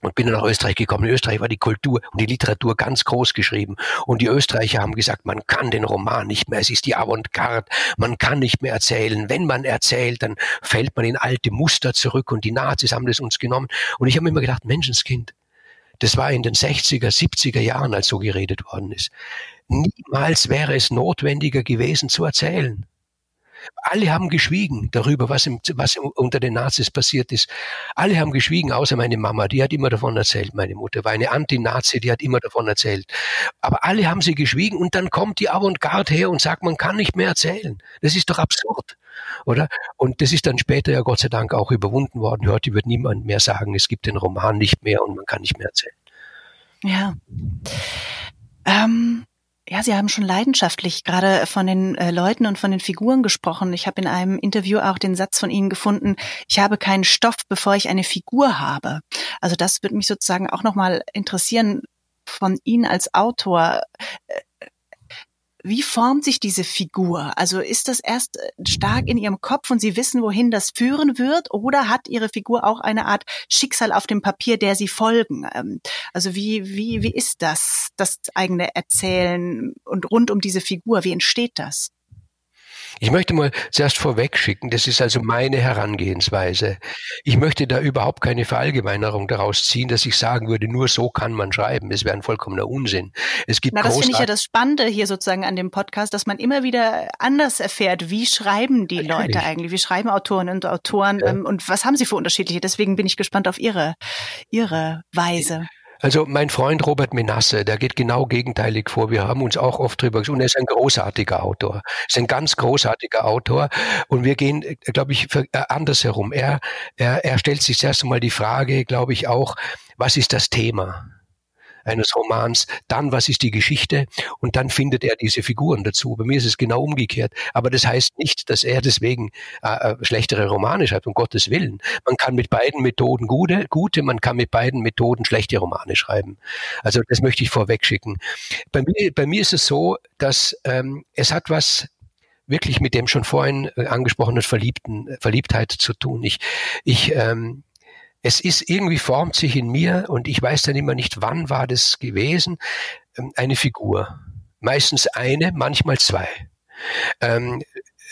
S2: und bin dann nach Österreich gekommen. In Österreich war die Kultur und die Literatur ganz groß geschrieben. Und die Österreicher haben gesagt, man kann den Roman nicht mehr, es ist die Avantgarde, man kann nicht mehr erzählen. Wenn man erzählt, dann fällt man in alte Muster zurück und die Nazis haben das uns genommen. Und ich habe immer gedacht, Menschenskind, das war in den 60er, 70er Jahren, als so geredet worden ist. Niemals wäre es notwendiger gewesen zu erzählen. Alle haben geschwiegen darüber, was, im, was unter den Nazis passiert ist. Alle haben geschwiegen, außer meine Mama, die hat immer davon erzählt. Meine Mutter war eine Anti-Nazi, die hat immer davon erzählt. Aber alle haben sie geschwiegen und dann kommt die Avantgarde her und sagt, man kann nicht mehr erzählen. Das ist doch absurd, oder? Und das ist dann später ja Gott sei Dank auch überwunden worden. Heute wird niemand mehr sagen, es gibt den Roman nicht mehr und man kann nicht mehr erzählen.
S1: Ja. Ähm, ja, Sie haben schon leidenschaftlich gerade von den äh, Leuten und von den Figuren gesprochen. Ich habe in einem Interview auch den Satz von Ihnen gefunden, ich habe keinen Stoff, bevor ich eine Figur habe. Also das würde mich sozusagen auch nochmal interessieren von Ihnen als Autor. Äh, wie formt sich diese Figur? Also ist das erst äh, stark in Ihrem Kopf und Sie wissen, wohin das führen wird? Oder hat Ihre Figur auch eine Art Schicksal auf dem Papier, der Sie folgen? Ähm, also wie, wie, wie ist das, das eigene Erzählen und rund um diese Figur? Wie entsteht das?
S2: Ich möchte mal zuerst vorweg schicken, das ist also meine Herangehensweise. Ich möchte da überhaupt keine Verallgemeinerung daraus ziehen, dass ich sagen würde, nur so kann man schreiben. Es wäre ein vollkommener Unsinn. Es gibt
S1: Na, das finde ich ja das Spannende hier sozusagen an dem Podcast, dass man immer wieder anders erfährt, wie schreiben die Natürlich. Leute eigentlich, wie schreiben Autoren und Autoren ja. ähm, und was haben sie für unterschiedliche. Deswegen bin ich gespannt auf ihre, ihre Weise.
S2: Also mein Freund Robert Menasse, der geht genau gegenteilig vor. Wir haben uns auch oft drüber gesprochen. Er ist ein großartiger Autor. Ist ein ganz großartiger Autor. Und wir gehen, äh, glaube ich, äh, andersherum. Er, er, er stellt sich zuerst einmal die Frage, glaube ich, auch, was ist das Thema? Eines Romans, dann was ist die Geschichte und dann findet er diese Figuren dazu. Bei mir ist es genau umgekehrt. Aber das heißt nicht, dass er deswegen äh, äh, schlechtere Romane schreibt, um Gottes Willen. Man kann mit beiden Methoden gute, gute, man kann mit beiden Methoden schlechte Romane schreiben. Also das möchte ich vorweg schicken. Bei mir, bei mir ist es so, dass ähm, es hat was wirklich mit dem schon vorhin äh, angesprochenen Verliebten, Verliebtheit zu tun. Ich, ich ähm, es ist irgendwie formt sich in mir und ich weiß dann immer nicht, wann war das gewesen, ähm, eine Figur. Meistens eine, manchmal zwei. Ähm,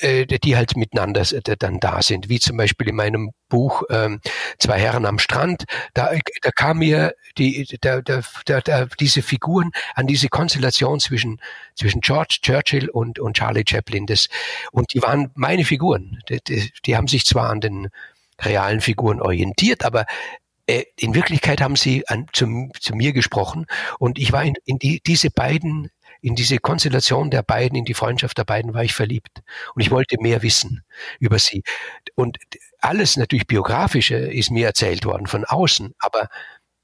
S2: äh, die halt miteinander dann da sind, wie zum Beispiel in meinem Buch ähm, Zwei Herren am Strand, da, da kam mir die, da, da, da, diese Figuren an diese Konstellation zwischen, zwischen George Churchill und, und Charlie Chaplin. Das, und die waren meine Figuren. Die, die, die haben sich zwar an den realen Figuren orientiert, aber äh, in Wirklichkeit haben sie an, zu, zu mir gesprochen und ich war in, in die, diese beiden in diese Konstellation der beiden, in die Freundschaft der beiden war ich verliebt. Und ich wollte mehr wissen über sie. Und alles natürlich biografische ist mir erzählt worden von außen, aber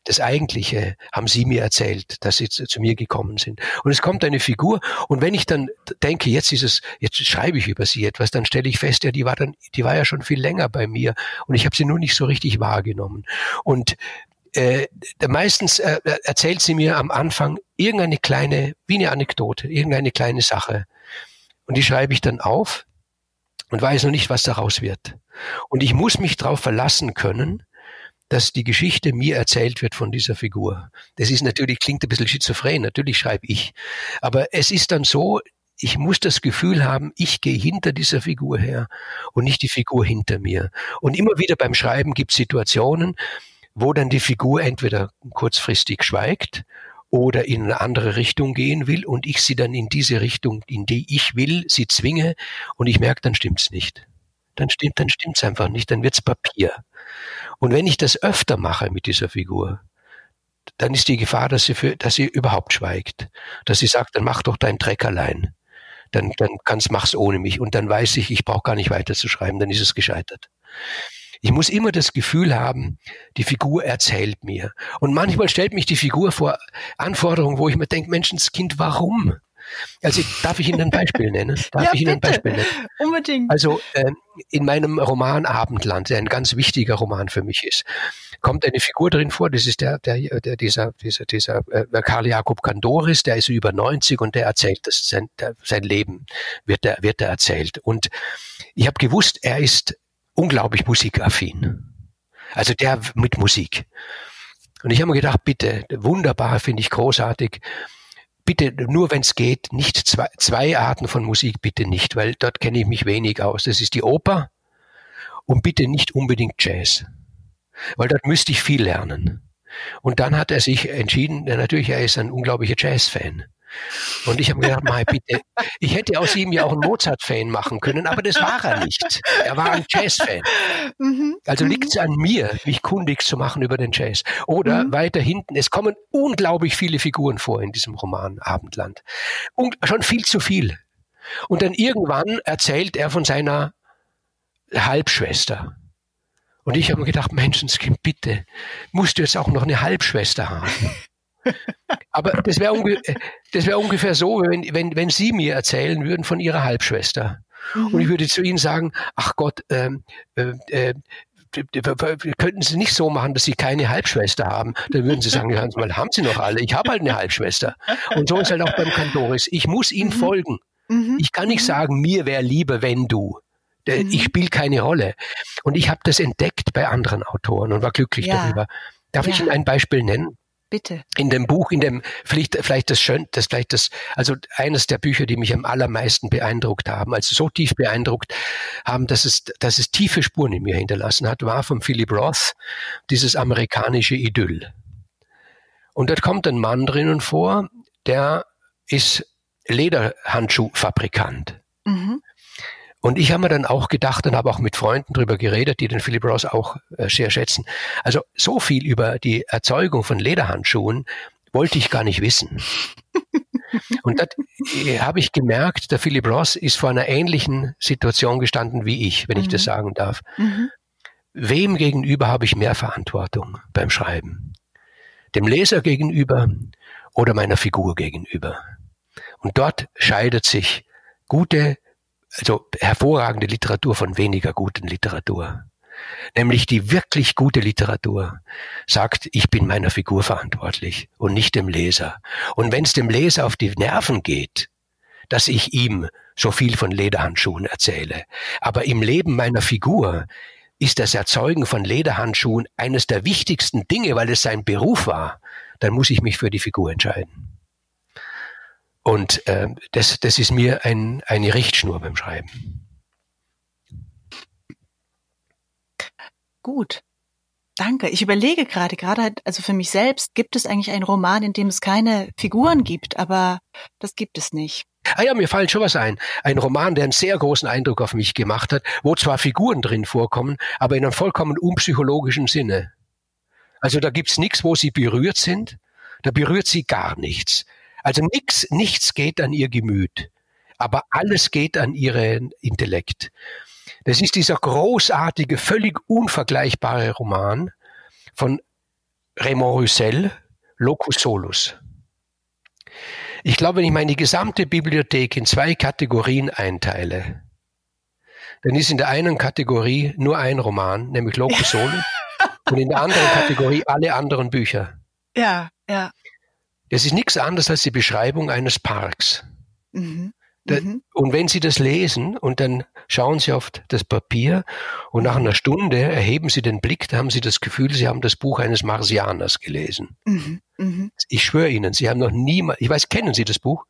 S2: das Eigentliche haben sie mir erzählt, dass sie zu, zu, mir gekommen sind. Und es kommt eine Figur und wenn ich dann denke, jetzt ist es, jetzt schreibe ich über sie etwas, dann stelle ich fest, ja, die war dann, die war ja schon viel länger bei mir und ich habe sie nur nicht so richtig wahrgenommen. Und äh, meistens äh, erzählt sie mir am Anfang irgendeine kleine, wie eine Anekdote, irgendeine kleine Sache. und die schreibe ich dann auf und weiß noch nicht, was daraus wird. Und ich muss mich darauf verlassen können, dass die Geschichte mir erzählt wird von dieser Figur. Das ist natürlich, klingt ein bisschen schizophren, natürlich schreibe ich. Aber es ist dann so, ich muss das Gefühl haben, ich gehe hinter dieser Figur her und nicht die Figur hinter mir. Und immer wieder beim Schreiben gibt es Situationen, wo dann die Figur entweder kurzfristig schweigt oder in eine andere Richtung gehen will und ich sie dann in diese Richtung, in die ich will, sie zwinge und ich merke, dann stimmt's nicht. Dann stimmt, dann stimmt's einfach nicht, dann wird's Papier. Und wenn ich das öfter mache mit dieser Figur, dann ist die Gefahr, dass sie, für, dass sie überhaupt schweigt. Dass sie sagt, dann mach doch deinen Dreck allein. Dann, dann kannst, mach's ohne mich. Und dann weiß ich, ich brauche gar nicht weiter zu schreiben, dann ist es gescheitert. Ich muss immer das Gefühl haben, die Figur erzählt mir. Und manchmal stellt mich die Figur vor Anforderungen, wo ich mir denke, Menschenskind, warum? Also darf ich Ihnen ein Beispiel nennen? [laughs] Darf
S1: ja,
S2: ich Ihnen
S1: bitte.
S2: ein Beispiel nennen?
S1: Unbedingt.
S2: Also äh, in meinem Roman Abendland, der ein ganz wichtiger Roman für mich ist, kommt eine Figur drin vor, das ist der, der, der dieser, dieser, dieser äh, Karl Jakob Kandoris, der ist über 90 und der erzählt das, sein, der, sein Leben wird der, wird er erzählt. Und ich habe gewusst, er ist unglaublich musikaffin. Also der mit Musik. Und ich habe mir gedacht, bitte, wunderbar, finde ich großartig bitte nur, wenn es geht, nicht zwei, zwei Arten von Musik, bitte nicht, weil dort kenne ich mich wenig aus. Das ist die Oper und bitte nicht unbedingt Jazz, weil dort müsste ich viel lernen. Und dann hat er sich entschieden, natürlich, er ist ein unglaublicher Jazz-Fan. Und ich habe mir gedacht, mal bitte, ich hätte aus ihm ja auch einen Mozart-Fan machen können, aber das war er nicht. Er war ein Jazz-Fan.
S1: Mhm.
S2: Also
S1: Mhm.
S2: liegt es an mir, mich kundig zu machen über den Jazz. Oder
S1: Mhm.
S2: weiter hinten, es kommen unglaublich viele Figuren vor in diesem Roman Abendland. Und schon viel zu viel. Und dann irgendwann erzählt er von seiner Halbschwester. Und ich habe mir gedacht, Menschenskind, bitte, musst du jetzt auch noch eine Halbschwester haben? Aber das wäre unge wär ungefähr so, wenn, wenn, wenn Sie mir erzählen würden von Ihrer Halbschwester. Und ich würde zu Ihnen sagen, ach Gott, ähm, äh, äh, könnten Sie nicht so machen, dass Sie keine Halbschwester haben. Dann würden Sie sagen, ja, mal haben Sie noch alle. Ich habe halt eine Halbschwester. Und so ist halt auch beim Kantoris. Ich muss ihm
S1: Mhm.
S2: folgen.
S1: Mhm.
S2: Ich kann nicht
S1: Mhm.
S2: sagen, mir wäre lieber, wenn du.
S1: Mhm.
S2: Ich spiele keine Rolle. Und ich habe das entdeckt bei anderen Autoren und war glücklich
S1: Ja.
S2: darüber. Darf ich
S1: Ja.
S2: Ihnen ein Beispiel nennen?
S1: Bitte.
S2: in dem Buch, in dem vielleicht, vielleicht das schön, das vielleicht das, also eines der Bücher, die mich am allermeisten beeindruckt haben, also so tief beeindruckt haben, dass es, dass es tiefe Spuren in mir hinterlassen hat, war von Philip Roth dieses amerikanische Idyll. Und dort kommt ein Mann drinnen vor, der ist Lederhandschuhfabrikant.
S1: Mhm.
S2: Und ich habe mir dann auch gedacht und habe auch mit Freunden drüber geredet, die den Philip Ross auch äh, sehr schätzen. Also so viel über die Erzeugung von Lederhandschuhen wollte ich gar nicht wissen. [laughs] Und das äh, habe ich gemerkt, der Philip Ross ist vor einer ähnlichen Situation gestanden wie ich, wenn ich das
S1: Mhm.
S2: sagen darf.
S1: Mhm.
S2: Wem gegenüber habe ich mehr Verantwortung beim Schreiben? Dem Leser gegenüber oder meiner Figur gegenüber? Und dort scheidet sich gute, also hervorragende Literatur von weniger guten Literatur. Nämlich die wirklich gute Literatur sagt, ich bin meiner Figur verantwortlich und nicht dem Leser. Und wenn es dem Leser auf die Nerven geht, dass ich ihm so viel von Lederhandschuhen erzähle, aber im Leben meiner Figur ist das Erzeugen von Lederhandschuhen eines der wichtigsten Dinge, weil es sein Beruf war, dann muss ich mich für die Figur entscheiden. Und äh, das, das ist mir ein, eine Richtschnur beim Schreiben.
S1: Gut. Danke. Ich überlege gerade, gerade halt, also für mich selbst, gibt es eigentlich einen Roman, in dem es keine Figuren gibt, aber das gibt es nicht.
S2: Ah ja, mir fallen schon was ein. Ein Roman, der einen sehr großen Eindruck auf mich gemacht hat, wo zwar Figuren drin vorkommen, aber in einem vollkommen unpsychologischen Sinne. Also da gibt's nichts, wo sie berührt sind, da berührt sie gar nichts. Also nichts, nichts geht an ihr Gemüt, aber alles geht an ihren Intellekt. Das ist dieser großartige, völlig unvergleichbare Roman von Raymond Roussel, Locus Solus. Ich glaube, wenn ich meine gesamte Bibliothek in zwei Kategorien einteile, dann ist in der einen Kategorie nur ein Roman, nämlich Locus [laughs] Solus, und in der anderen Kategorie alle anderen Bücher.
S1: Ja, ja.
S2: Das ist nichts anderes als die Beschreibung eines Parks.
S1: Mhm.
S2: Da, mhm. Und wenn Sie das lesen und dann schauen Sie auf das Papier und nach einer Stunde erheben Sie den Blick, da haben Sie das Gefühl, Sie haben das Buch eines Marsianers gelesen. Mhm. Mhm. Ich schwöre Ihnen, Sie haben noch niemals, ich weiß, kennen Sie das Buch?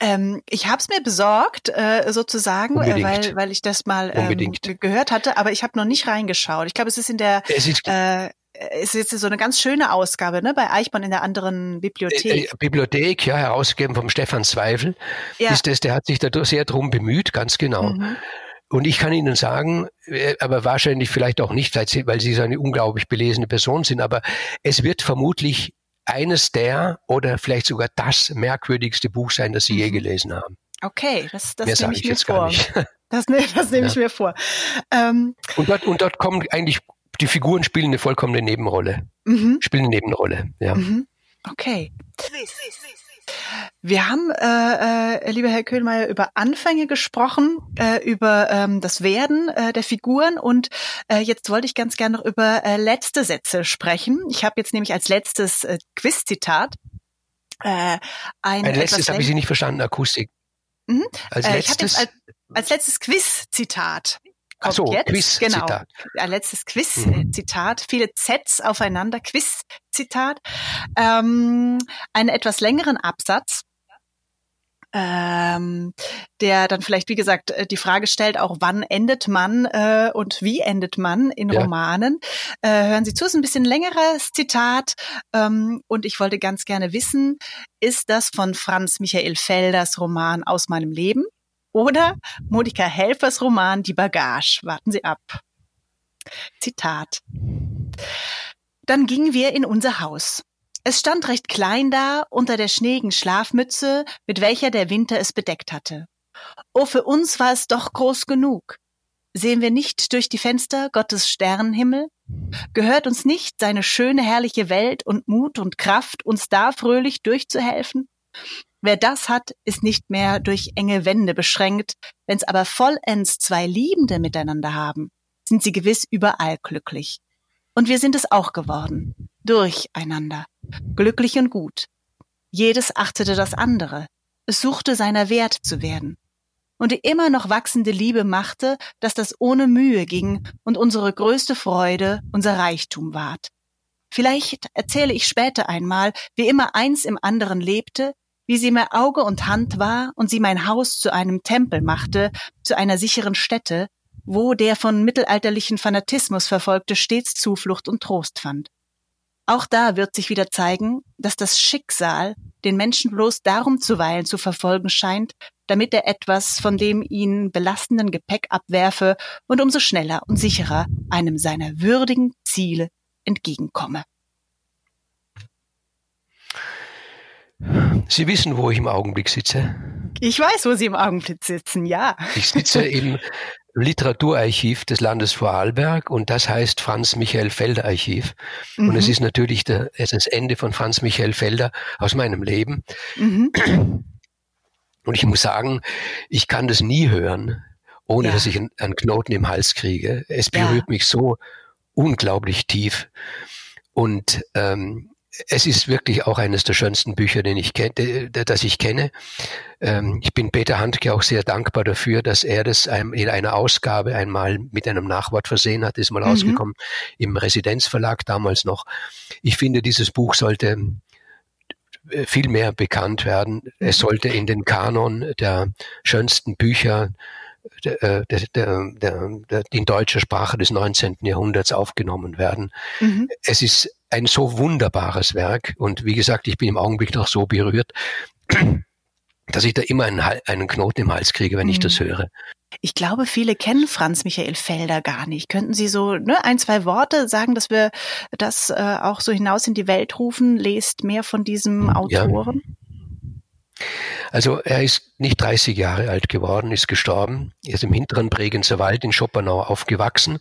S1: Ähm, ich habe es mir besorgt, äh, sozusagen, äh, weil, weil ich das mal ähm, gehört hatte, aber ich habe noch nicht reingeschaut. Ich glaube, es ist in der es ist, äh, es ist so eine ganz schöne Ausgabe, ne, bei Eichmann in der anderen Bibliothek. Äh,
S2: äh Bibliothek, ja, herausgegeben vom Stefan Zweifel. Ja. Ist das, der hat sich da sehr drum bemüht, ganz genau. Mhm. Und ich kann Ihnen sagen, äh, aber wahrscheinlich vielleicht auch nicht, weil Sie so eine unglaublich belesene Person sind, aber es wird vermutlich eines der oder vielleicht sogar das merkwürdigste Buch sein, das Sie mhm. je gelesen haben.
S1: Okay, das, das nehme ich, ich mir vor. Das, ne, das nehme [laughs] ja. ich mir vor. Ähm,
S2: und, dort, und dort kommen eigentlich, die Figuren spielen eine vollkommene Nebenrolle. Mhm. Spielen eine Nebenrolle, ja. Mhm.
S1: Okay. Wir haben, äh, äh, lieber Herr Köhlmeier, über Anfänge gesprochen, äh, über ähm, das Werden äh, der Figuren und äh, jetzt wollte ich ganz gerne noch über äh, letzte Sätze sprechen. Ich habe jetzt nämlich als letztes äh, Quiz-Zitat
S2: äh, ein, ein letztes habe ich Sie nicht verstanden, Akustik.
S1: Mhm. Als äh, letztes? Als, als letztes Quiz-Zitat.
S2: Ach so,
S1: jetzt. Quiz genau. Zitat. Ein letztes Quiz-Zitat. Mhm. Viele Zs aufeinander. Quiz-Zitat. Ähm, einen etwas längeren Absatz. Ähm, der dann vielleicht, wie gesagt, äh, die Frage stellt, auch wann endet man äh, und wie endet man in ja. Romanen. Äh, hören Sie zu, es ist ein bisschen längeres Zitat ähm, und ich wollte ganz gerne wissen, ist das von Franz Michael Felders Roman Aus meinem Leben? Oder Monika Helfers Roman Die Bagage. Warten Sie ab. Zitat. Dann gingen wir in unser Haus. Es stand recht klein da, unter der schneeigen Schlafmütze, mit welcher der Winter es bedeckt hatte. Oh, für uns war es doch groß genug. Sehen wir nicht durch die Fenster Gottes Sternenhimmel? Gehört uns nicht seine schöne, herrliche Welt und Mut und Kraft, uns da fröhlich durchzuhelfen? Wer das hat, ist nicht mehr durch enge Wände beschränkt. Wenn's aber vollends zwei Liebende miteinander haben, sind sie gewiss überall glücklich. Und wir sind es auch geworden. Durcheinander. Glücklich und gut. Jedes achtete das andere. Es suchte seiner wert zu werden. Und die immer noch wachsende Liebe machte, dass das ohne Mühe ging und unsere größte Freude unser Reichtum ward. Vielleicht erzähle ich später einmal, wie immer eins im anderen lebte, wie sie mir Auge und Hand war und sie mein Haus zu einem Tempel machte, zu einer sicheren Stätte, wo der von mittelalterlichen Fanatismus verfolgte stets Zuflucht und Trost fand. Auch da wird sich wieder zeigen, dass das Schicksal den Menschen bloß darum zuweilen zu verfolgen scheint, damit er etwas von dem ihn belastenden Gepäck abwerfe und umso schneller und sicherer einem seiner würdigen Ziele entgegenkomme.
S2: Sie wissen, wo ich im Augenblick sitze.
S1: Ich weiß, wo Sie im Augenblick sitzen, ja.
S2: Ich sitze im Literaturarchiv des Landes Vorarlberg und das heißt Franz Michael Felder Archiv. Mhm. Und es mhm. ist natürlich der, es ist das Ende von Franz Michael Felder aus meinem Leben. Mhm. Und ich muss sagen, ich kann das nie hören, ohne ja. dass ich einen, einen, Knoten im Hals kriege. Es berührt ja. mich so unglaublich tief. Und ähm, es ist wirklich auch eines der schönsten Bücher, den ich kenne, das ich kenne. Ähm, ich bin Peter Handke auch sehr dankbar dafür, dass er das in einer Ausgabe einmal mit einem Nachwort versehen hat, ist mal mhm. rausgekommen im Residenzverlag damals noch. Ich finde, dieses Buch sollte äh, viel mehr bekannt werden. Es mhm. sollte in den Kanon der schönsten Bücher der, äh, der, der, der, in deutscher Sprache des 19. Jahrhunderts aufgenommen werden. Mhm. Es ist ein so wunderbares Werk und wie gesagt, ich bin im Augenblick noch so berührt, [clears throat] dass ich da immer einen, einen Knoten im Hals kriege, wenn mhm. ich das höre.
S1: Ich glaube, viele kennen Franz Michael Felder gar nicht. Könnten Sie so ne, ein, zwei Worte sagen, dass wir das äh, auch so hinaus in die Welt rufen? Lest mehr von diesem Autoren? Ja.
S2: Also er ist nicht 30 Jahre alt geworden, ist gestorben, er ist im hinteren Bregenzer Wald in Schoppenau aufgewachsen,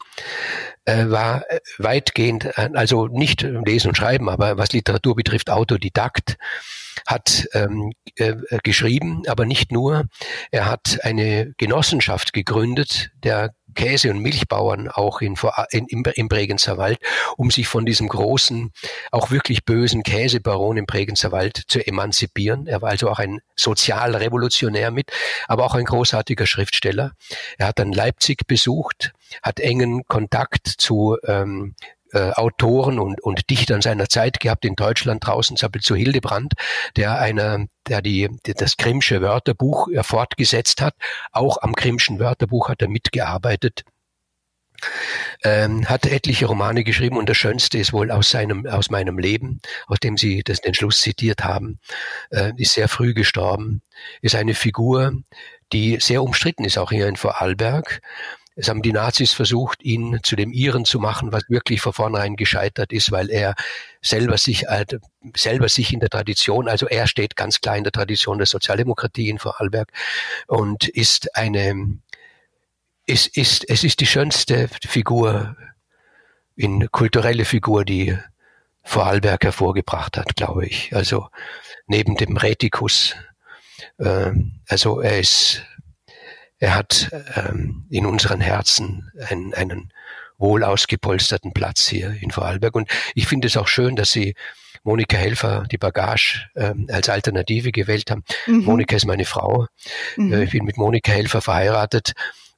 S2: äh, war weitgehend, äh, also nicht lesen und schreiben, aber was Literatur betrifft, Autodidakt, hat ähm, äh, geschrieben, aber nicht nur. Er hat eine Genossenschaft gegründet, der Käse- und Milchbauern auch in, in, im, Bregenzer Wald, um sich von diesem großen, auch wirklich bösen Käsebaron im Bregenzer Wald zu emanzipieren. Er war also auch ein Sozialrevolutionär mit, aber auch ein großartiger Schriftsteller. Er hat dann Leipzig besucht, hat engen Kontakt zu ähm, äh, Autoren und, und Dichtern seiner Zeit gehabt in Deutschland draußen, zum Beispiel zu Hildebrand, der einer, der die, die das Grimmsche Wörterbuch äh, fortgesetzt hat. Auch am Grimmschen Wörterbuch hat er mitgearbeitet. Ähm, hat etliche Romane geschrieben und das Schönste ist wohl aus seinem, aus meinem Leben, aus dem Sie das, den Schluss zitiert haben, äh, ist sehr früh gestorben, ist eine Figur, die sehr umstritten ist, auch hier in Vorarlberg. Es haben die Nazis versucht, ihn zu dem Iren zu machen, was wirklich von vornherein gescheitert ist, weil er selber sich, äh, selber sich in der Tradition, also er steht ganz klar in der Tradition der Sozialdemokratie in Vorarlberg und ist eine, ist, ist, es ist die schönste Figur, in kulturelle Figur, die Vorarlberg hervorgebracht hat, glaube ich. Also neben dem Retikus, äh, also er ist er hat ähm, in unseren Herzen einen, einen wohl ausgepolsterten Platz hier in Vorarlberg. Und ich finde es auch schön, dass Sie Monika Helfer, die Bagage, ähm, als Alternative gewählt haben. Mhm. Monika ist meine Frau. Mhm. Äh, ich bin mit Monika Helfer verheiratet.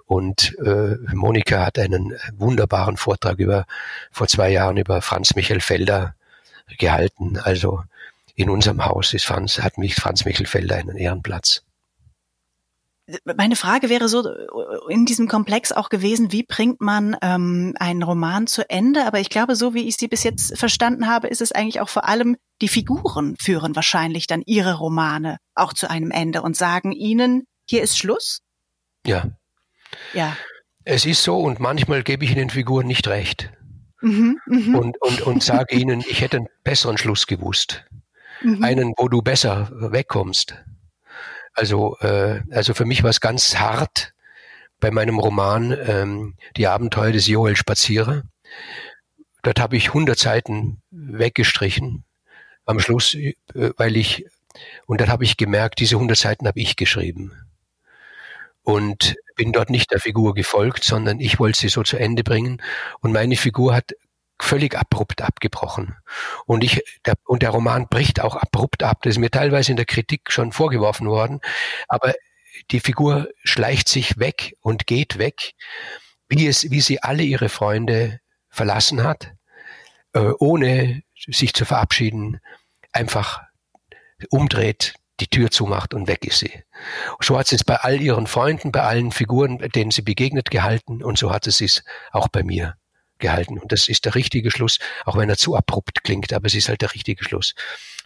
S2: Und äh, Monika hat einen wunderbaren Vortrag über vor zwei Jahren über Franz Michael Felder gehalten. Also in unserem Haus ist Franz, hat mich Franz Michael Felder einen Ehrenplatz
S1: meine Frage wäre so in diesem Komplex auch gewesen, wie bringt man ähm, einen Roman zu Ende? Aber ich glaube, so wie ich sie bis jetzt verstanden habe, ist es eigentlich auch vor allem, die Figuren führen wahrscheinlich dann ihre Romane auch zu einem Ende und sagen ihnen, hier ist Schluss?
S2: Ja.
S1: Ja.
S2: Es ist so und manchmal gebe ich den Figuren nicht recht. Mhm, mh. und, und, und sage ihnen, ich hätte einen besseren Schluss gewusst. Mhm. Einen, wo du besser wegkommst. Also, äh, also für mich war es ganz hart bei meinem Roman ähm, Die Abenteuer des Joel Spazierer. Dort habe ich 100 Seiten weggestrichen am Schluss, äh, weil ich, und dann habe ich gemerkt, diese 100 Seiten habe ich geschrieben. Und bin dort nicht der Figur gefolgt, sondern ich wollte sie so zu Ende bringen. Und meine Figur hat völlig abrupt abgebrochen. Und ich, der, und der Roman bricht auch abrupt ab. Das ist mir teilweise in der Kritik schon vorgeworfen worden. Aber die Figur schleicht sich weg und geht weg, wie es, wie sie alle ihre Freunde verlassen hat, äh, ohne sich zu verabschieden, einfach umdreht, die Tür zumacht und weg ist sie. So hat sie es bei all ihren Freunden, bei allen Figuren, denen sie begegnet, gehalten und so hat sie es auch bei mir gehalten. Und das ist der richtige Schluss, auch wenn er zu abrupt klingt, aber es ist halt der richtige Schluss.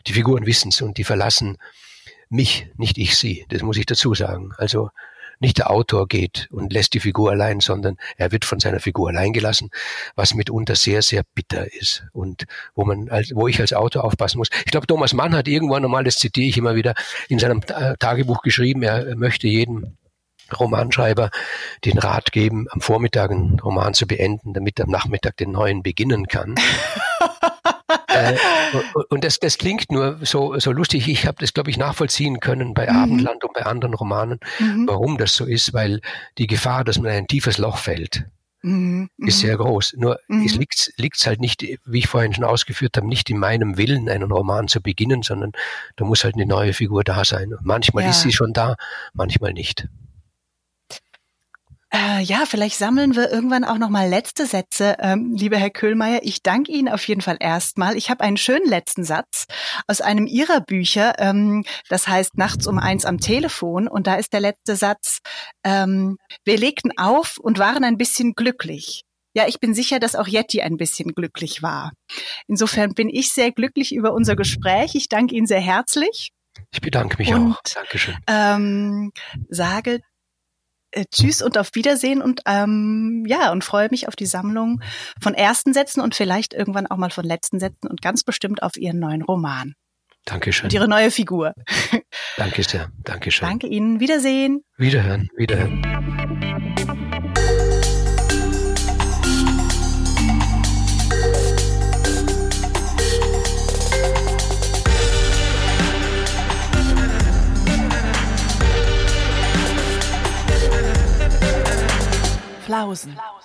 S2: Die Figuren wissen es und die verlassen mich, nicht ich sie. Das muss ich dazu sagen. Also nicht der Autor geht und lässt die Figur allein, sondern er wird von seiner Figur allein gelassen, was mitunter sehr, sehr bitter ist und wo man, als, wo ich als Autor aufpassen muss. Ich glaube, Thomas Mann hat irgendwann nochmal, das zitiere ich immer wieder, in seinem Tagebuch geschrieben, er möchte jeden Romanschreiber den Rat geben, am Vormittag einen Roman zu beenden, damit er am Nachmittag den neuen beginnen kann. [laughs] äh, und das, das klingt nur so, so lustig. Ich habe das, glaube ich, nachvollziehen können bei mhm. Abendland und bei anderen Romanen, mhm. warum das so ist, weil die Gefahr, dass man in ein tiefes Loch fällt, mhm. ist sehr groß. Nur mhm. es liegt liegt's halt nicht, wie ich vorhin schon ausgeführt habe, nicht in meinem Willen, einen Roman zu beginnen, sondern da muss halt eine neue Figur da sein. Und manchmal ja. ist sie schon da, manchmal nicht.
S1: Äh, ja, vielleicht sammeln wir irgendwann auch noch mal letzte Sätze, ähm, lieber Herr Köhlmeier. Ich danke Ihnen auf jeden Fall erstmal. Ich habe einen schönen letzten Satz aus einem Ihrer Bücher, ähm, das heißt Nachts um eins am Telefon. Und da ist der letzte Satz, ähm, wir legten auf und waren ein bisschen glücklich. Ja, ich bin sicher, dass auch Yeti ein bisschen glücklich war. Insofern bin ich sehr glücklich über unser Gespräch. Ich danke Ihnen sehr herzlich.
S2: Ich bedanke mich und, auch. Dankeschön.
S1: Ähm, sage äh, tschüss und auf Wiedersehen und ähm, ja, und freue mich auf die Sammlung von ersten Sätzen und vielleicht irgendwann auch mal von letzten Sätzen und ganz bestimmt auf Ihren neuen Roman.
S2: Dankeschön.
S1: Und Ihre neue Figur.
S2: Danke sehr. Dankeschön.
S1: Danke Ihnen. Wiedersehen.
S2: Wiederhören. Wiederhören.
S1: Applausen. Applausen.